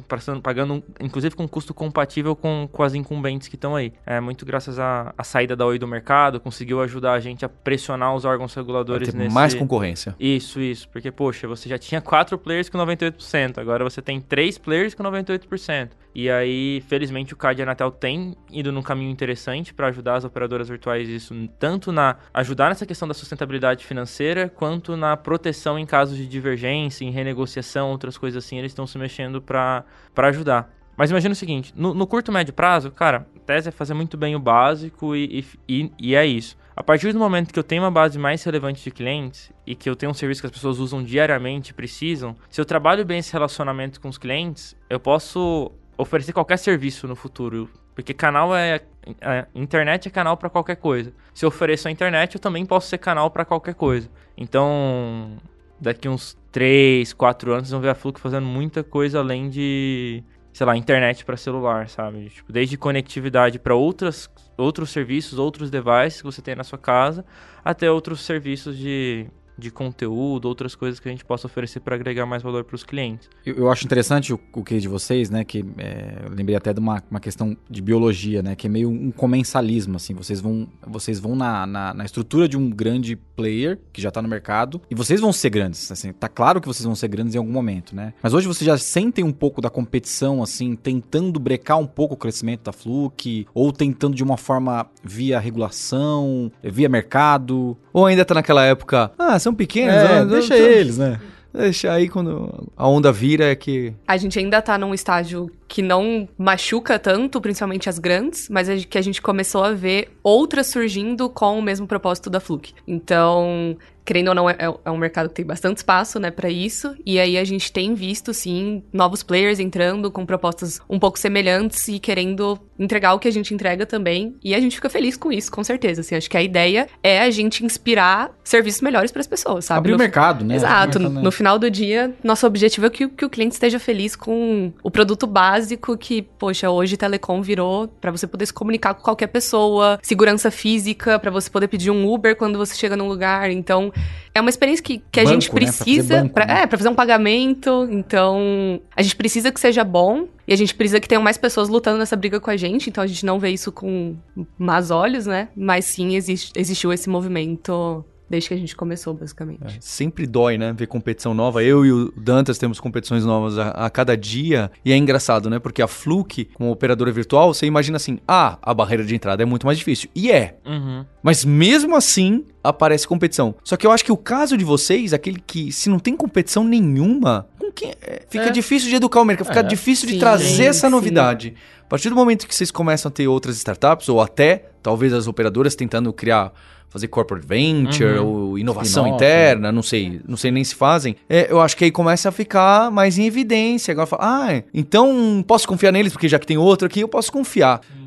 pagando, inclusive com um custo compatível com, com as incumbentes que estão aí. É muito graças à, à saída da Oi do mercado, conseguiu ajudar a gente a pressionar os órgãos reguladores Vai ter nesse... mais concorrência. Isso, isso. Porque, poxa, você já tinha quatro players com 98%, agora você tem três players com 98%. E aí, felizmente, o CAD e a Anatel tem ido num caminho interessante para ajudar as operadoras virtuais isso, tanto na ajudar nessa questão da sustentabilidade financeira, quanto na proteção em casos de divergência, em renegociação, outras coisas assim, eles estão se mexendo para ajudar. Mas imagina o seguinte, no, no, curto médio prazo, cara, a tese é fazer muito bem o básico e, e, e, é isso. A partir do momento que eu tenho uma base mais relevante de clientes e que eu tenho um serviço que as pessoas usam diariamente precisam, se eu trabalho bem esse relacionamento com os clientes, eu posso oferecer qualquer serviço no futuro. Porque canal é. A internet é canal para qualquer coisa. Se eu ofereço a internet, eu também posso ser canal para qualquer coisa. Então, daqui uns 3, 4 anos, vão ver a Fluke fazendo muita coisa além de sei lá, internet para celular, sabe? Tipo, desde conectividade para outras outros serviços, outros devices que você tem na sua casa, até outros serviços de de conteúdo, outras coisas que a gente possa oferecer para agregar mais valor para os clientes. Eu, eu, acho interessante o, o case de vocês, né? Que é, eu lembrei até de uma, uma questão de biologia, né? Que é meio um comensalismo, assim. Vocês vão, vocês vão na, na, na estrutura de um grande player que já está no mercado e vocês vão ser grandes, assim. Tá claro que vocês vão ser grandes em algum momento, né? Mas hoje vocês já sentem um pouco da competição, assim, tentando brecar um pouco o crescimento da Fluke ou tentando de uma forma via regulação, via mercado. Ou ainda tá naquela época, ah, são pequenos, é, né? deixa eles, né? Deixa aí quando a onda vira é que. A gente ainda tá num estágio que não machuca tanto, principalmente as grandes, mas é que a gente começou a ver outras surgindo com o mesmo propósito da Fluke. Então, querendo ou não, é, é, um mercado que tem bastante espaço, né, para isso. E aí a gente tem visto, sim, novos players entrando com propostas um pouco semelhantes e querendo entregar o que a gente entrega também. E a gente fica feliz com isso, com certeza. Assim, acho que a ideia é a gente inspirar serviços melhores para as pessoas, sabe? Abrir no o mercado, né? Exato. Mercado, né? No final do dia, nosso objetivo é que, que o cliente esteja feliz com o produto básico que, poxa, hoje telecom virou para você poder se comunicar com qualquer pessoa, segurança física, para você poder pedir um Uber quando você chega num lugar. Então, é uma experiência que, que a gente precisa. Né? Pra, pra, né? É, pra fazer um pagamento. Então, a gente precisa que seja bom. E a gente precisa que tenham mais pessoas lutando nessa briga com a gente. Então, a gente não vê isso com más olhos, né? Mas sim, existe, existiu esse movimento Desde que a gente começou, basicamente. É, sempre dói, né? Ver competição nova. Eu e o Dantas temos competições novas a, a, cada dia. E é engraçado, né? Porque a Fluke, como operadora virtual, você imagina assim: ah, a barreira de entrada é muito mais difícil. E é. Uhum. Mas mesmo assim, aparece competição. Só que eu acho que o caso de vocês, aquele que se não tem competição nenhuma, com quem, é, fica é. difícil de educar o mercado, fica é. difícil de sim, trazer essa novidade. Sim. A partir do momento que vocês começam a ter outras startups, ou até talvez as operadoras tentando criar fazer corporate venture uhum. ou inovação interna, não sei, não sei nem se fazem. É, eu acho que aí começa a ficar mais em evidência. Agora fala, ah, então posso confiar neles porque já que tem outro aqui, eu posso confiar. Uhum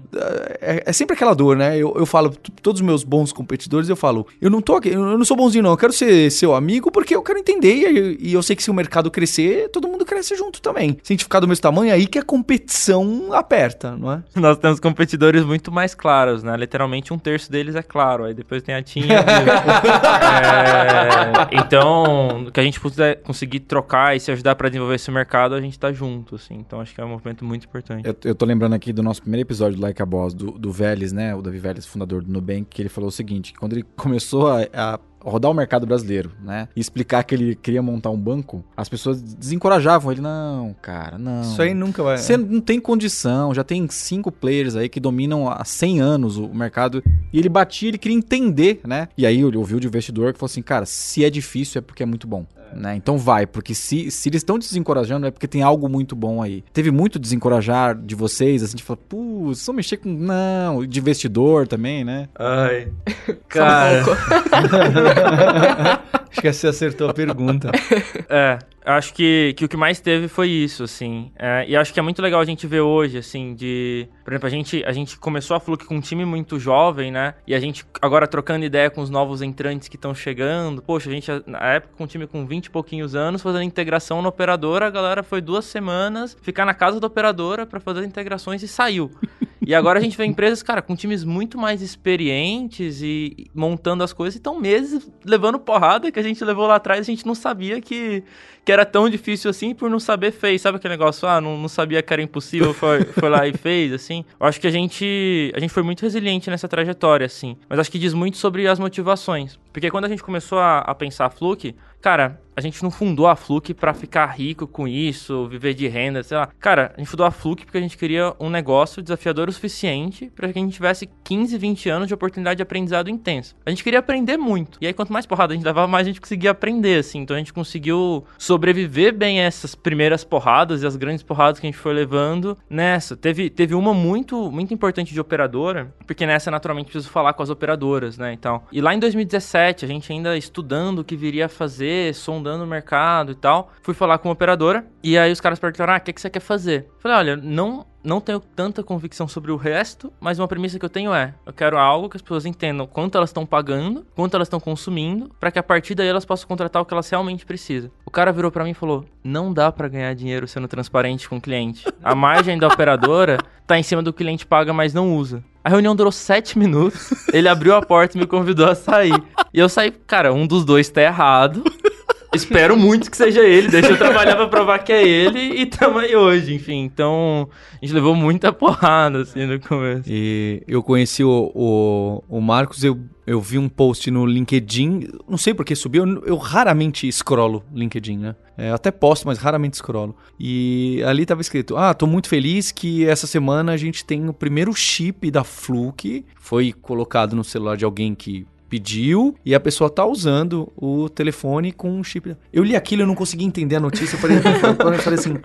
é, é, sempre aquela dor, né? Eu, eu falo, todos os meus bons competidores, eu falo, eu não tô aqui, eu não sou bonzinho, não. Eu quero ser seu amigo porque eu quero entender e, e eu sei que se o mercado crescer, todo mundo cresce junto também. Se a gente ficar do mesmo tamanho, é aí que a competição aperta, não é? Nós temos competidores muito mais claros, né? Literalmente um terço deles é claro. Aí depois tem a Tinha. é, então, que a gente puder conseguir trocar e se ajudar para desenvolver esse mercado, a gente tá junto, assim. Então acho que é um movimento muito importante. Eu, eu tô lembrando aqui do nosso primeiro episódio do Like a Boss, do, do Vélez, né? O Davi Vélez, fundador do Nubank, que ele falou o seguinte: quando ele começou a, a rodar o mercado brasileiro, né? E explicar que ele queria montar um banco, as pessoas desencorajavam ele. Não, cara, não. Isso aí nunca vai. Você não tem condição, já tem cinco players aí que dominam há 100 anos o mercado. E ele batia, ele queria entender, né? E aí ele ouviu de investidor que falou assim: cara, se é difícil é porque é muito bom. Né? Então vai, porque se, se eles estão desencorajando é porque tem algo muito bom aí. Teve muito desencorajar de vocês, assim, de falar, putz, só mexer com. Não, de investidor também, né? Ai. Cara. Acho que você acertou a pergunta. É, acho que, que o que mais teve foi isso, assim. É, e acho que é muito legal a gente ver hoje, assim, de... Por exemplo, a gente, a gente começou a Fluke com um time muito jovem, né? E a gente agora trocando ideia com os novos entrantes que estão chegando. Poxa, a gente, na época, com um time com 20 e pouquinhos anos, fazendo integração na operadora, a galera foi duas semanas ficar na casa da operadora para fazer integrações e saiu. E agora a gente vê empresas, cara, com times muito mais experientes e montando as coisas e estão meses levando porrada que a gente levou lá atrás a gente não sabia que, que era tão difícil assim por não saber fez. Sabe aquele negócio? Ah, não, não sabia que era impossível, foi, foi lá e fez, assim. Eu acho que a gente, a gente foi muito resiliente nessa trajetória, assim. Mas acho que diz muito sobre as motivações. Porque quando a gente começou a, a pensar a Fluke, cara, a gente não fundou a Fluke para ficar rico com isso, viver de renda, sei lá. Cara, a gente fundou a Fluke porque a gente queria um negócio desafiador o suficiente para que a gente tivesse 15, 20 anos de oportunidade de aprendizado intenso. A gente queria aprender muito. E aí, quanto mais porrada a gente levava, mais a gente conseguia aprender, assim. Então a gente conseguiu sobreviver bem a essas primeiras porradas e as grandes porradas que a gente foi levando nessa. Teve, teve uma muito, muito importante de operadora, porque nessa, naturalmente, preciso falar com as operadoras, né? Então, e lá em 2017, a gente ainda estudando o que viria a fazer, sondando o mercado e tal. Fui falar com uma operadora e aí os caras perguntaram: ah, o que, que você quer fazer? Falei: olha, não não tenho tanta convicção sobre o resto, mas uma premissa que eu tenho é: eu quero algo que as pessoas entendam quanto elas estão pagando, quanto elas estão consumindo, para que a partir daí elas possam contratar o que elas realmente precisam. O cara virou para mim e falou: "Não dá para ganhar dinheiro sendo transparente com o cliente. A margem da operadora tá em cima do cliente paga, mas não usa." A reunião durou sete minutos. Ele abriu a porta e me convidou a sair. E eu saí, cara, um dos dois tá errado. Espero muito que seja ele. Deixa eu trabalhar pra provar que é ele e tamo aí hoje, enfim. Então, a gente levou muita porrada, assim, no começo. E eu conheci o, o, o Marcos, eu, eu vi um post no LinkedIn, não sei por que subiu, eu, eu raramente scrollo LinkedIn, né? É, até posto, mas raramente scrollo. E ali tava escrito: Ah, tô muito feliz que essa semana a gente tem o primeiro chip da Fluke. Foi colocado no celular de alguém que pediu e a pessoa tá usando o telefone com um chip. Eu li aquilo e não consegui entender a notícia. Eu falei, eu falei assim.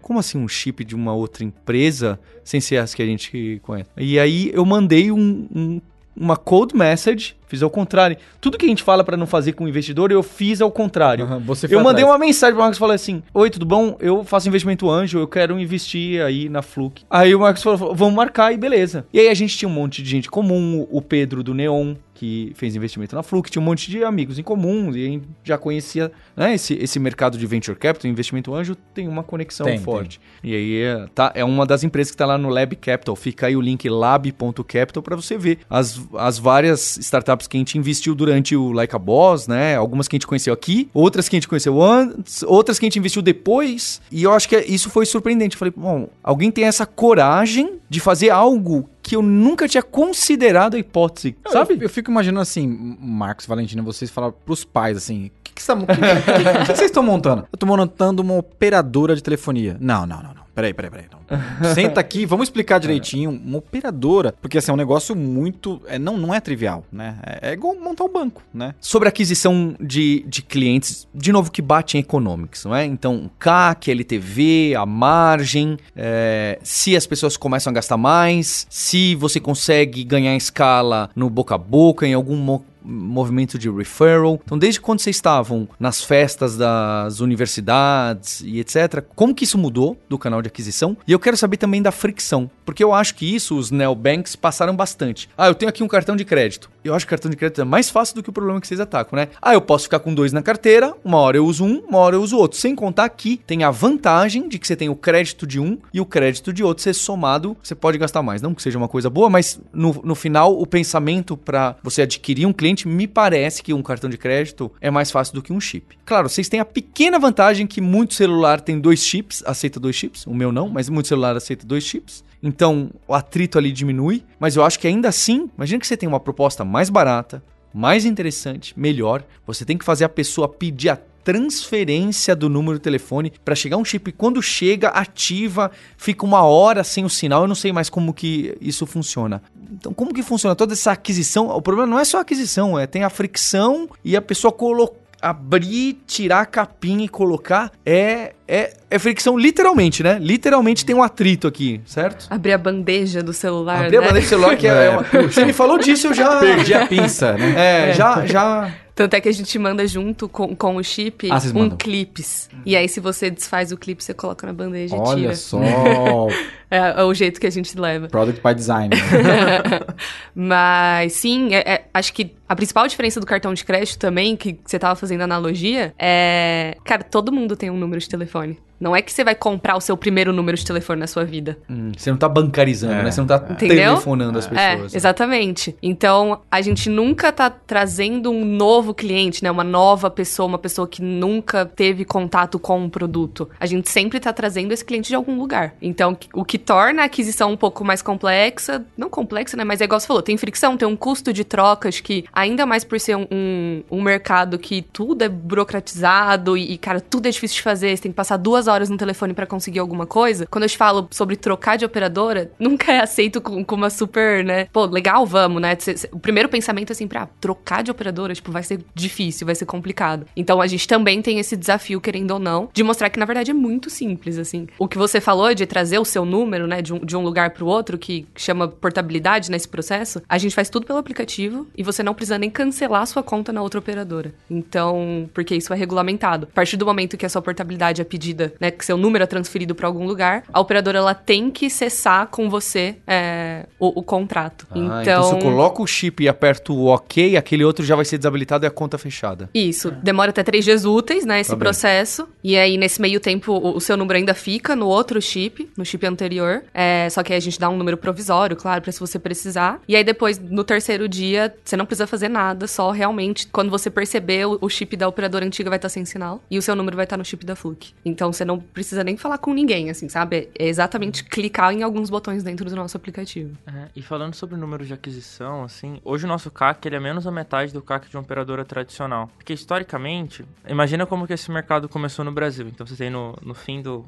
Como assim um chip de uma outra empresa sem ser as que a gente conhece? E aí eu mandei um, um uma cold message, fiz ao contrário. Tudo que a gente fala para não fazer com o investidor, eu fiz ao contrário. Uhum, você eu mandei atrás. uma mensagem pro Marcos e falei assim: Oi, tudo bom? Eu faço investimento anjo, eu quero investir aí na Fluke. Aí o Marcos falou: Vamos marcar e beleza. E aí a gente tinha um monte de gente comum, o Pedro do Neon, que fez investimento na Fluke, tinha um monte de amigos em comum, e já conhecia né, esse, esse mercado de venture capital, investimento anjo, tem uma conexão tem, forte. Tem. E aí é, tá, é uma das empresas que está lá no Lab Capital. Fica aí o link lab.capital para você ver as, as várias startups que a gente investiu durante o Like a Boss, né? Algumas que a gente conheceu aqui, outras que a gente conheceu antes, outras que a gente investiu depois. E eu acho que isso foi surpreendente. Eu falei, bom, alguém tem essa coragem de fazer algo que eu nunca tinha considerado a hipótese, sabe? Eu, eu, fico imaginando assim, Marcos, Valentina, vocês falam pros pais assim, o que, que, que, que vocês estão montando? Eu tô montando uma operadora de telefonia. Não, não, não, não. Peraí, peraí, peraí. Não. Senta aqui, vamos explicar direitinho. Uma operadora, porque assim, é um negócio muito. É, não, não é trivial, né? É, é igual montar um banco, né? Sobre aquisição de, de clientes, de novo, que bate em economics, não é? Então, CAC, LTV, a margem, é, se as pessoas começam a gastar mais, se você consegue ganhar escala no boca a boca, em algum movimento de referral. Então, desde quando vocês estavam nas festas das universidades e etc., como que isso mudou do canal de aquisição? E eu quero saber também da fricção, porque eu acho que isso os neobanks passaram bastante. Ah, eu tenho aqui um cartão de crédito. Eu acho que cartão de crédito é mais fácil do que o problema que vocês atacam, né? Ah, eu posso ficar com dois na carteira, uma hora eu uso um, uma hora eu uso outro. Sem contar que tem a vantagem de que você tem o crédito de um e o crédito de outro ser somado, você pode gastar mais. Não que seja uma coisa boa, mas no, no final o pensamento para você adquirir um cliente me parece que um cartão de crédito é mais fácil do que um chip. Claro, vocês têm a pequena vantagem que muito celular tem dois chips, aceita dois chips, o meu não, mas muito celular aceita dois chips. Então, o atrito ali diminui, mas eu acho que ainda assim, imagina que você tem uma proposta mais barata, mais interessante, melhor, você tem que fazer a pessoa pedir a transferência do número de telefone para chegar um chip. Quando chega, ativa, fica uma hora sem o sinal. Eu não sei mais como que isso funciona. Então, como que funciona toda essa aquisição? O problema não é só a aquisição, é tem a fricção e a pessoa colocar abrir, tirar a capinha e colocar é, é, é fricção literalmente, né? Literalmente tem um atrito aqui, certo? Abrir a bandeja do celular, Abrir né? a bandeja do celular, que é, é uma... Você me falou disso, eu já... Perdi a pinça, né? É, já, já... Tanto é que a gente manda junto com, com o chip Ah, vocês um mandam. clipes. E aí, se você desfaz o clipe, você coloca na bandeja e Olha tira. só, É, é o jeito que a gente leva. product by design. né? Mas sim, é- é- acho que a principal diferença do cartão de crédito também, que você tava fazendo analogia, é. Cara, todo mundo tem um número de telefone. Fine. Não é que você vai comprar o seu primeiro número de telefone na sua vida. Hum, você não tá bancarizando, É, né? Você não tá Entendeu? telefonando as É, pessoas. né? exatamente. Então, a gente nunca tá trazendo um novo cliente, né? Uma nova pessoa, uma pessoa que nunca teve contato com um produto. A gente sempre tá trazendo esse cliente de algum lugar. Então, o que torna a aquisição um pouco mais complexa, não complexa, né? Mas é igual você falou, tem fricção, tem um custo de trocas que, ainda mais por ser um, um, um mercado que tudo é burocratizado e, e, cara, tudo é difícil de fazer, você tem que passar duas horas no telefone pra conseguir alguma coisa. Quando eu te falo sobre trocar de operadora, nunca é aceito com, com uma super, né? Pô, legal, vamos, né? O primeiro pensamento é sempre, ah, trocar de operadora, tipo, vai ser difícil, vai ser complicado. Então a gente também tem esse desafio, querendo ou não, de mostrar que na verdade é muito simples, assim. O que você falou de trazer o seu número, né, de um, de um lugar pro outro, que chama portabilidade nesse processo, a gente faz tudo pelo aplicativo e você não precisa nem cancelar sua conta na outra operadora. Então, porque isso é regulamentado. A partir do momento que a sua portabilidade é pedida, né, que seu número é transferido pra algum lugar, a operadora ela tem que cessar com você é, o, o contrato. Ah, então, então se eu coloco o chip e aperto o OK, aquele outro já vai ser desabilitado e a conta fechada. Isso, demora até três dias úteis, né, esse Tá bem. processo. E aí, nesse meio tempo, o, o seu número ainda fica no outro chip, no chip anterior. É, só que aí a gente dá um número provisório, claro, pra se você precisar. E aí, depois, no terceiro dia, você não precisa fazer nada, só realmente, quando você perceber, o, o chip da operadora antiga vai estar sem sinal. E o seu número vai estar no chip da Fluke. Então, você não precisa nem falar com ninguém, assim, sabe? É exatamente clicar em alguns botões dentro do nosso aplicativo. É, e falando sobre o número de aquisição, assim, hoje o nosso CAC ele é menos a metade do CAC de uma operadora tradicional. Porque historicamente, imagina como que esse mercado começou no Brasil. Então você tem no, no fim do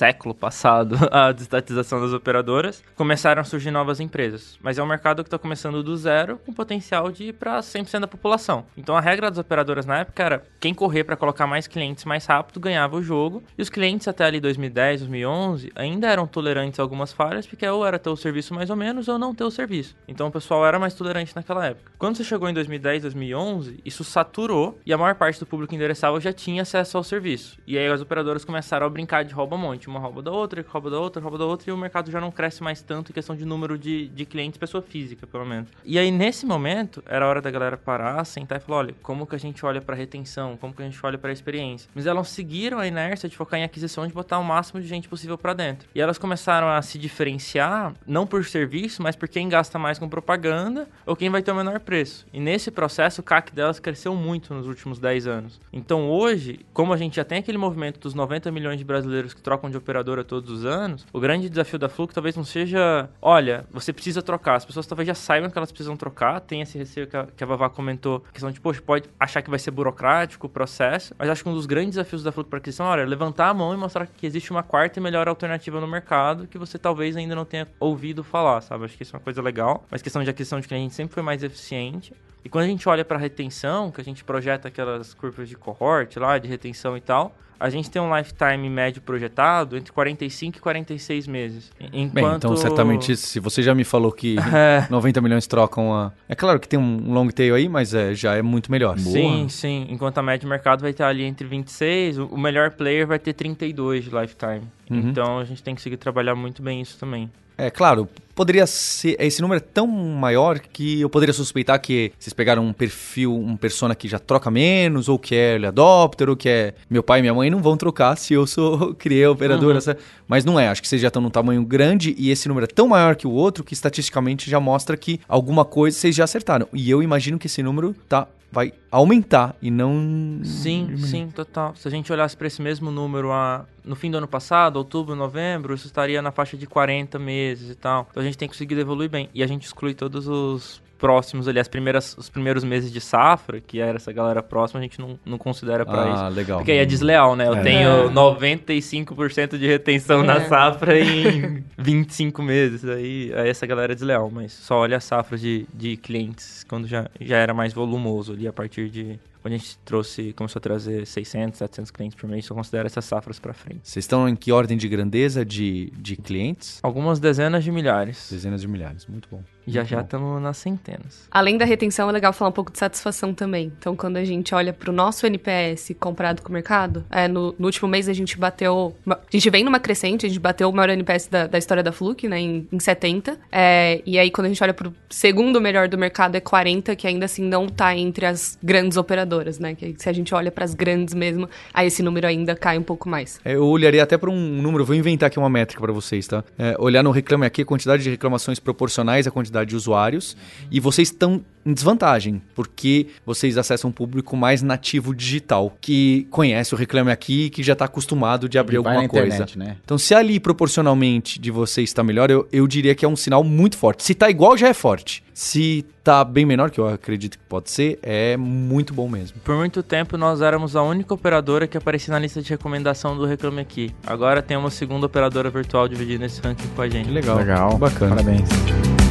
século passado a desestatização das operadoras, começaram a surgir novas empresas. Mas é um mercado que está começando do zero, com potencial de ir para 100% da população. Então a regra das operadoras na época era quem correr para colocar mais clientes mais rápido ganhava o jogo. E os clientes até ali 2010, 2011 ainda eram tolerantes a algumas falhas, porque ou era ter o serviço mais ou menos ou não ter o serviço. Então o pessoal era mais tolerante naquela época. Quando você chegou em 2010, 2011, isso saturou e a maior parte do público endereçável já tinha acesso ao serviço. E aí as operadoras começaram a brincar de rouba-monte. Uma rouba da outra, rouba da outra, rouba da outra, e o mercado já não cresce mais tanto em questão de número de, de clientes, pessoa física, pelo menos. E aí, nesse momento, era hora da galera parar, sentar e falar: olha, como que a gente olha pra retenção, como que a gente olha pra experiência. Mas elas seguiram a inércia de focar em aquisição de botar o máximo de gente possível pra dentro. E elas começaram a se diferenciar, não por serviço, mas por quem gasta mais com propaganda ou quem vai ter o menor preço. E nesse processo, o CAC delas cresceu muito nos últimos 10 anos. Então hoje, como a gente já tem aquele movimento dos 90 milhões de brasileiros que trocam de operadora todos os anos, o grande desafio da Fluke talvez não seja, olha, você precisa trocar. As pessoas talvez já saibam que elas precisam trocar, tem esse receio que a, que a Vavá comentou, questão de, poxa, pode achar que vai ser burocrático o processo, mas acho que um dos grandes desafios da Fluke para aquisição, olha, levantar a mão e mostrar que existe uma quarta e melhor alternativa no mercado que você talvez ainda não tenha ouvido falar, sabe? Acho que isso é uma coisa legal, mas questão de aquisição de cliente sempre foi mais eficiente. E quando a gente olha para retenção, que a gente projeta aquelas curvas de cohort lá, de retenção e tal, a gente tem um lifetime médio projetado entre 45 e 46 meses. Enquanto... Bem, então certamente, se você já me falou que É. 90 milhões trocam a... É claro que tem um long tail aí, mas é, já é muito melhor. Sim, sim. Enquanto a média de mercado vai estar ali entre 26, o o melhor player vai ter 32 de lifetime. Uhum. Então a gente tem que conseguir trabalhar muito bem isso também. É, claro, poderia ser. Esse número é tão maior que eu poderia suspeitar que vocês pegaram um perfil, um persona que já troca menos, ou que é early adopter, ou que é meu pai e minha mãe não vão trocar se eu sou criei a operadora. essa- Mas não é, acho que vocês já estão num tamanho grande e esse número é tão maior que o outro que estatisticamente já mostra que alguma coisa vocês já acertaram. E eu imagino que esse número tá, vai aumentar e não. Sim, sim, total. Se a gente olhasse para esse mesmo número a, no fim do ano passado, outubro, novembro, isso estaria na faixa de 40 meses e tal. Então a gente tem conseguido evoluir bem. E a gente exclui todos os próximos ali, as primeiras, os primeiros meses de safra, que era essa galera próxima, a gente não, não considera para Ah, isso. legal. Porque aí é desleal, né? Eu É. tenho 95% de retenção na É. safra em 25 meses. Aí, aí essa galera é desleal, mas só olha a safra de, de clientes quando já, já era mais volumoso ali, a partir de... Quando a gente trouxe, começou a trazer 600, 700 clientes por mês, só considera essas safras para frente. Vocês estão em que ordem de grandeza de, de clientes? Algumas dezenas de milhares. Dezenas de milhares, muito bom. Já já estamos nas centenas. Além da retenção, é legal falar um pouco de satisfação também. Então, quando a gente olha pro nosso NPS comparado com o mercado, é, no, no último mês a gente bateu. A gente vem numa crescente, a gente bateu o maior NPS da, da história da Fluke, né, em, em 70. É, e aí, quando a gente olha pro segundo melhor do mercado, é 40, que ainda assim não tá entre as grandes operadoras, né? Que se a gente olha pras grandes mesmo, aí esse número ainda cai um pouco mais. É, eu olharia até para um número, vou inventar aqui uma métrica para vocês, tá? É, olhar no Reclame Aqui a quantidade de reclamações proporcionais à quantidade de usuários e vocês estão em desvantagem, porque vocês acessam um público mais nativo digital, que conhece o Reclame Aqui e que já está acostumado de abrir E vai alguma na coisa. internet, né? Então, se ali proporcionalmente de você está melhor, eu, eu diria que é um sinal muito forte. Se tá igual, já é forte. Se tá bem menor, que eu acredito que pode ser, é muito bom mesmo. Por muito tempo nós éramos a única operadora que aparecia na lista de recomendação do Reclame Aqui. Agora tem uma segunda operadora virtual dividindo esse ranking com a gente. Que legal. Legal. Bacana. Parabéns.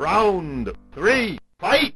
Round three, fight!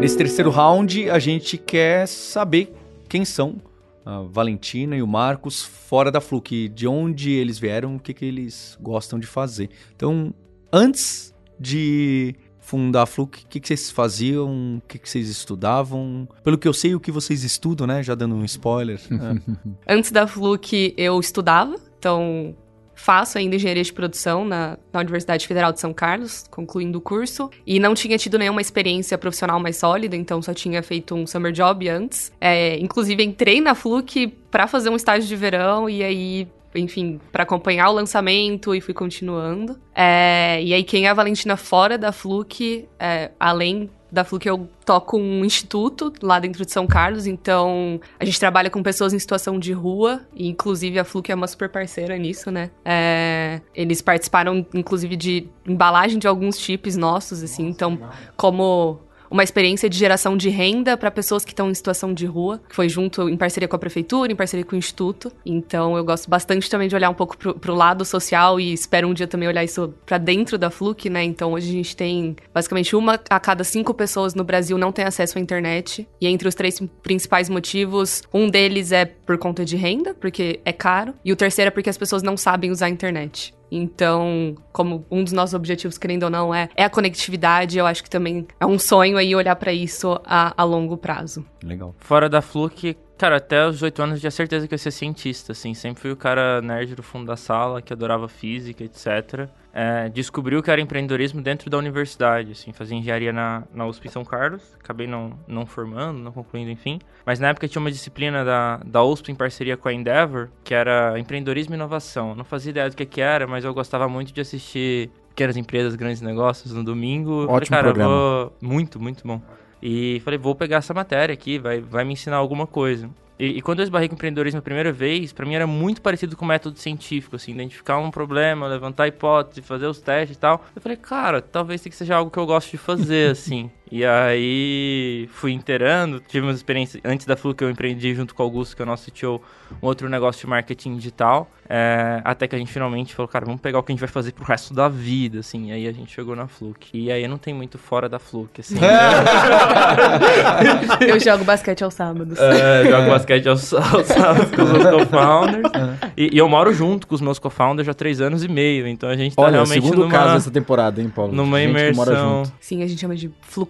Nesse terceiro round, a gente quer saber quem são a Valentina e o Marcos fora da Fluke, de onde eles vieram, o que, que eles gostam de fazer. Então, antes de fundar a Fluke, o que, que vocês faziam, o que, que vocês estudavam? Pelo que eu sei, o que vocês estudam, né? Já dando um spoiler. É. Antes da Fluke, eu estudava, então faço ainda engenharia de produção na, na Universidade Federal de São Carlos, concluindo o curso, e não tinha tido nenhuma experiência profissional mais sólida, então só tinha feito um summer job antes. É, inclusive, entrei na Fluke para fazer um estágio de verão, e aí enfim, para acompanhar o lançamento e fui continuando. É, e aí, quem é a Valentina fora da Fluke, é, além da Fluke, eu toco um instituto lá dentro de São Carlos, então a gente trabalha com pessoas em situação de rua, e inclusive a Fluke é uma super parceira nisso, né? É, eles participaram, inclusive, de embalagem de alguns chips nossos, assim, então, como uma experiência de geração de renda para pessoas que estão em situação de rua, que foi junto em parceria com a prefeitura, em parceria com o instituto. Então eu gosto bastante também de olhar um pouco pro, pro lado social e espero um dia também olhar isso para dentro da Fluke, né? Então hoje a gente tem basicamente uma a cada cinco pessoas no Brasil não tem acesso à internet. E entre os três principais motivos, um deles é por conta de renda, porque é caro, e o terceiro é porque as pessoas não sabem usar a internet. Então, como um dos nossos objetivos, querendo ou não, é, é a conectividade, eu acho que também é um sonho aí olhar para isso a, a longo prazo. Legal. Fora da Fluke, cara, até os 18 anos eu tinha certeza que eu ia ser cientista, assim. Sempre fui o cara nerd do fundo da sala, que adorava física, etc. É, descobriu que era empreendedorismo dentro da universidade, assim. Fazia engenharia na, na USP em São Carlos. Acabei não, não formando, não concluindo, enfim. Mas na época tinha uma disciplina da, da USP em parceria com a Endeavor, que era empreendedorismo e inovação. Não fazia ideia do que, que era, mas eu gostava muito de assistir pequenas empresas, grandes negócios no domingo. Ótimo falei, cara, programa. vou... Muito, muito bom. E falei, vou pegar essa matéria aqui, vai, vai me ensinar alguma coisa. E, e quando eu esbarrei com empreendedorismo a primeira vez, pra mim era muito parecido com o método científico, assim, identificar um problema, levantar hipótese, fazer os testes e tal. Eu falei, cara, talvez isso seja algo que eu gosto de fazer, assim. E aí fui inteirando, tive umas experiências. Antes da Fluke eu empreendi junto com o Augusto, que é o nosso CTO, um outro negócio de marketing digital. é, até que a gente finalmente falou, cara, vamos pegar o que a gente vai fazer pro resto da vida, assim. E aí a gente chegou na Fluke. E aí não tem muito fora da Fluke, assim. Eu jogo basquete aos sábados. É, jogo basquete aos, aos sábados com os meus co-founders. E, e eu moro junto com os meus co-founders há três anos e meio. Então a gente tá Olha, o realmente segundo numa... caso dessa temporada, hein, Paulo? numa Gente que mora imersão. junto. Sim, a gente chama de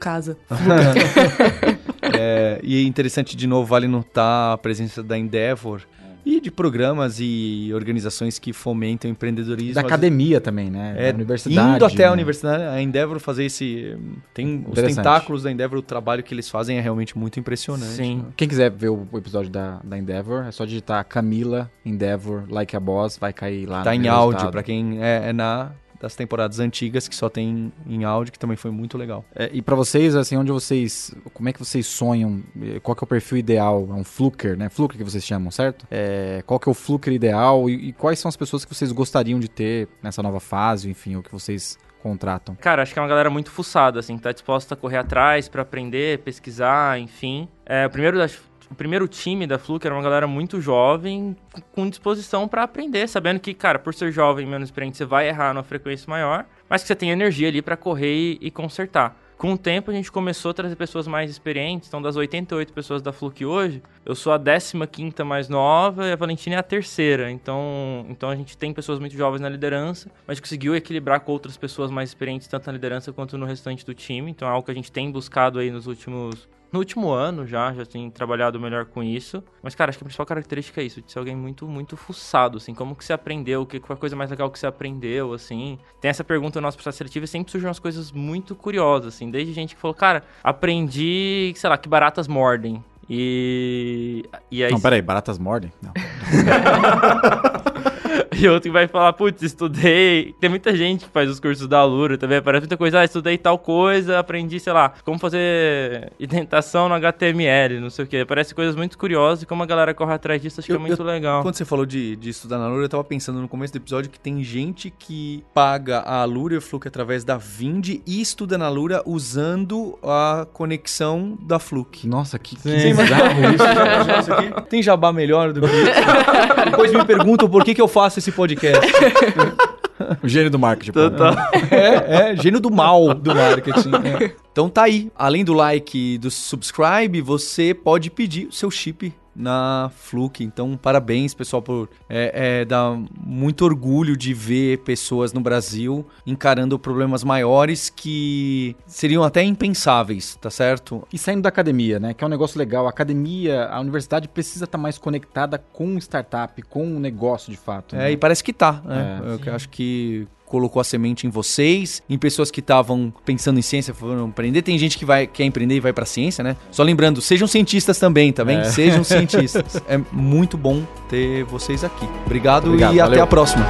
flucasa. É, e é interessante, de novo, vale notar a presença da Endeavor e de programas e organizações que fomentam o empreendedorismo. Da academia também, né? É, da universidade. Indo até a né? universidade, a Endeavor fazer esse. Tem os tentáculos da Endeavor, o trabalho que eles fazem é realmente muito impressionante. Sim. né? Quem quiser ver o o episódio da, da Endeavor, é só digitar Camila Endeavor Like a Boss, vai cair lá. Tá no em resultado. áudio, pra quem é, é na das temporadas antigas que só tem em áudio, que também foi muito legal. É, e pra vocês, assim, onde vocês. Como é que vocês sonham? Eh, Qual que é o perfil ideal? É um fluker, né? Fluker que vocês chamam, certo? É, qual que é o fluker ideal e, e quais são as pessoas que vocês gostariam de ter nessa nova fase, enfim, o que vocês contratam? Cara, acho que é uma galera muito fuçada, assim, que tá disposta a correr atrás pra aprender, pesquisar, enfim. É, o primeiro das- o primeiro time da Fluke era uma galera muito jovem, com- disposição pra aprender, sabendo que, cara, por ser jovem e menos experiente, você vai errar numa frequência maior, mas que você tem energia ali para correr e, e consertar. Com o tempo, a gente começou a trazer pessoas mais experientes. Então, das 88 pessoas da Fluke hoje, eu sou a 15 mais nova e a Valentina é a terceira. Então, então, a gente tem pessoas muito jovens na liderança, mas conseguiu equilibrar com outras pessoas mais experientes, tanto na liderança quanto no restante do time. Então, é algo que a gente tem buscado aí nos últimos no último ano já, já tenho trabalhado melhor com isso. Mas, cara, acho que a principal característica é isso, de ser alguém muito, muito fuçado, assim. Como que você aprendeu, o que foi a coisa mais legal que você aprendeu, assim. Tem essa pergunta no nosso processo seletivo e sempre surgem umas coisas muito curiosas, assim. Desde gente que falou, cara, aprendi, sei lá, que baratas mordem. E. E aí. Não, peraí, baratas mordem? Não. e outro que vai falar, putz, estudei. Tem muita gente que faz os cursos da Alura também. Aparece muita coisa, ah, estudei tal coisa, aprendi, sei lá, como fazer indentação no HTML, não sei o que. Parece coisas muito curiosas e como a galera corre atrás disso, acho eu, que é muito eu, legal. Quando você falou de, de estudar na Alura, eu tava pensando no começo do episódio que tem gente que paga a Alura e o Fluke através da Vind e estuda na Alura usando a conexão da Fluke. Nossa, que, que bizarro isso. Tem jabá melhor do que isso? Depois me perguntam por que, que eu faço esse podcast. O gênio do marketing. Total. É, é, gênio do mal do marketing. É. Então tá aí. Além do like e do subscribe, você pode pedir o seu chip na Fluke. Então, parabéns, pessoal, por é, é, dar muito orgulho de ver pessoas no Brasil encarando problemas maiores que seriam até impensáveis, tá certo? E saindo da academia, né? Que é um negócio legal. A academia, a universidade precisa estar tá mais conectada com startup, com o negócio de fato. É, né? e parece que tá. Né? É, Eu acho que colocou a semente em vocês, em pessoas que estavam pensando em ciência, foram aprender. Tem gente que vai quer empreender e vai para ciência, né? Só lembrando, sejam cientistas também, tá bem? É. Sejam cientistas. é muito bom ter vocês aqui. Obrigado, Obrigado e valeu. até a próxima.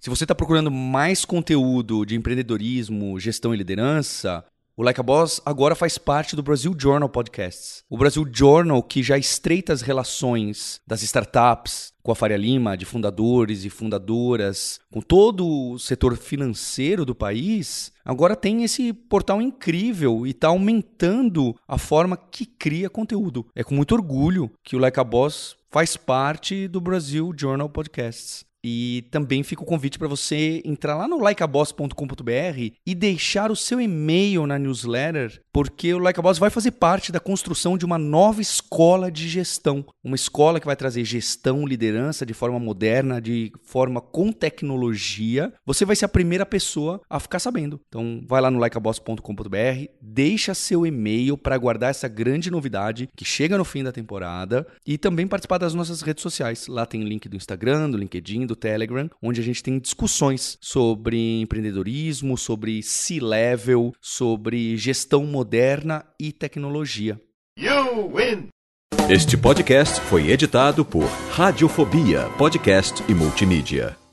Se você está procurando mais conteúdo de empreendedorismo, gestão e liderança, o Like a Boss agora faz parte do Brasil Journal Podcasts. O Brasil Journal, que já estreita as relações das startups com a Faria Lima, de fundadores e fundadoras, com todo o setor financeiro do país, agora tem esse portal incrível e está aumentando a forma que cria conteúdo. É com muito orgulho que o Like a Boss faz parte do Brasil Journal Podcasts. E também fica o convite para você entrar lá no likeaboss.com.br e deixar o seu e-mail na newsletter, porque o Like a Boss vai fazer parte da construção de uma nova escola de gestão. Uma escola que vai trazer gestão, liderança de forma moderna, de forma com tecnologia. Você vai ser a primeira pessoa a ficar sabendo. Então, vai lá no likeaboss.com.br, deixa seu e-mail para guardar essa grande novidade que chega no fim da temporada e também participar das nossas redes sociais. Lá tem o link do Instagram, do LinkedIn, do Telegram, onde a gente tem discussões sobre empreendedorismo, sobre C-level, sobre gestão moderna e tecnologia. You win! Este podcast foi editado por Radiofobia, podcast e multimídia.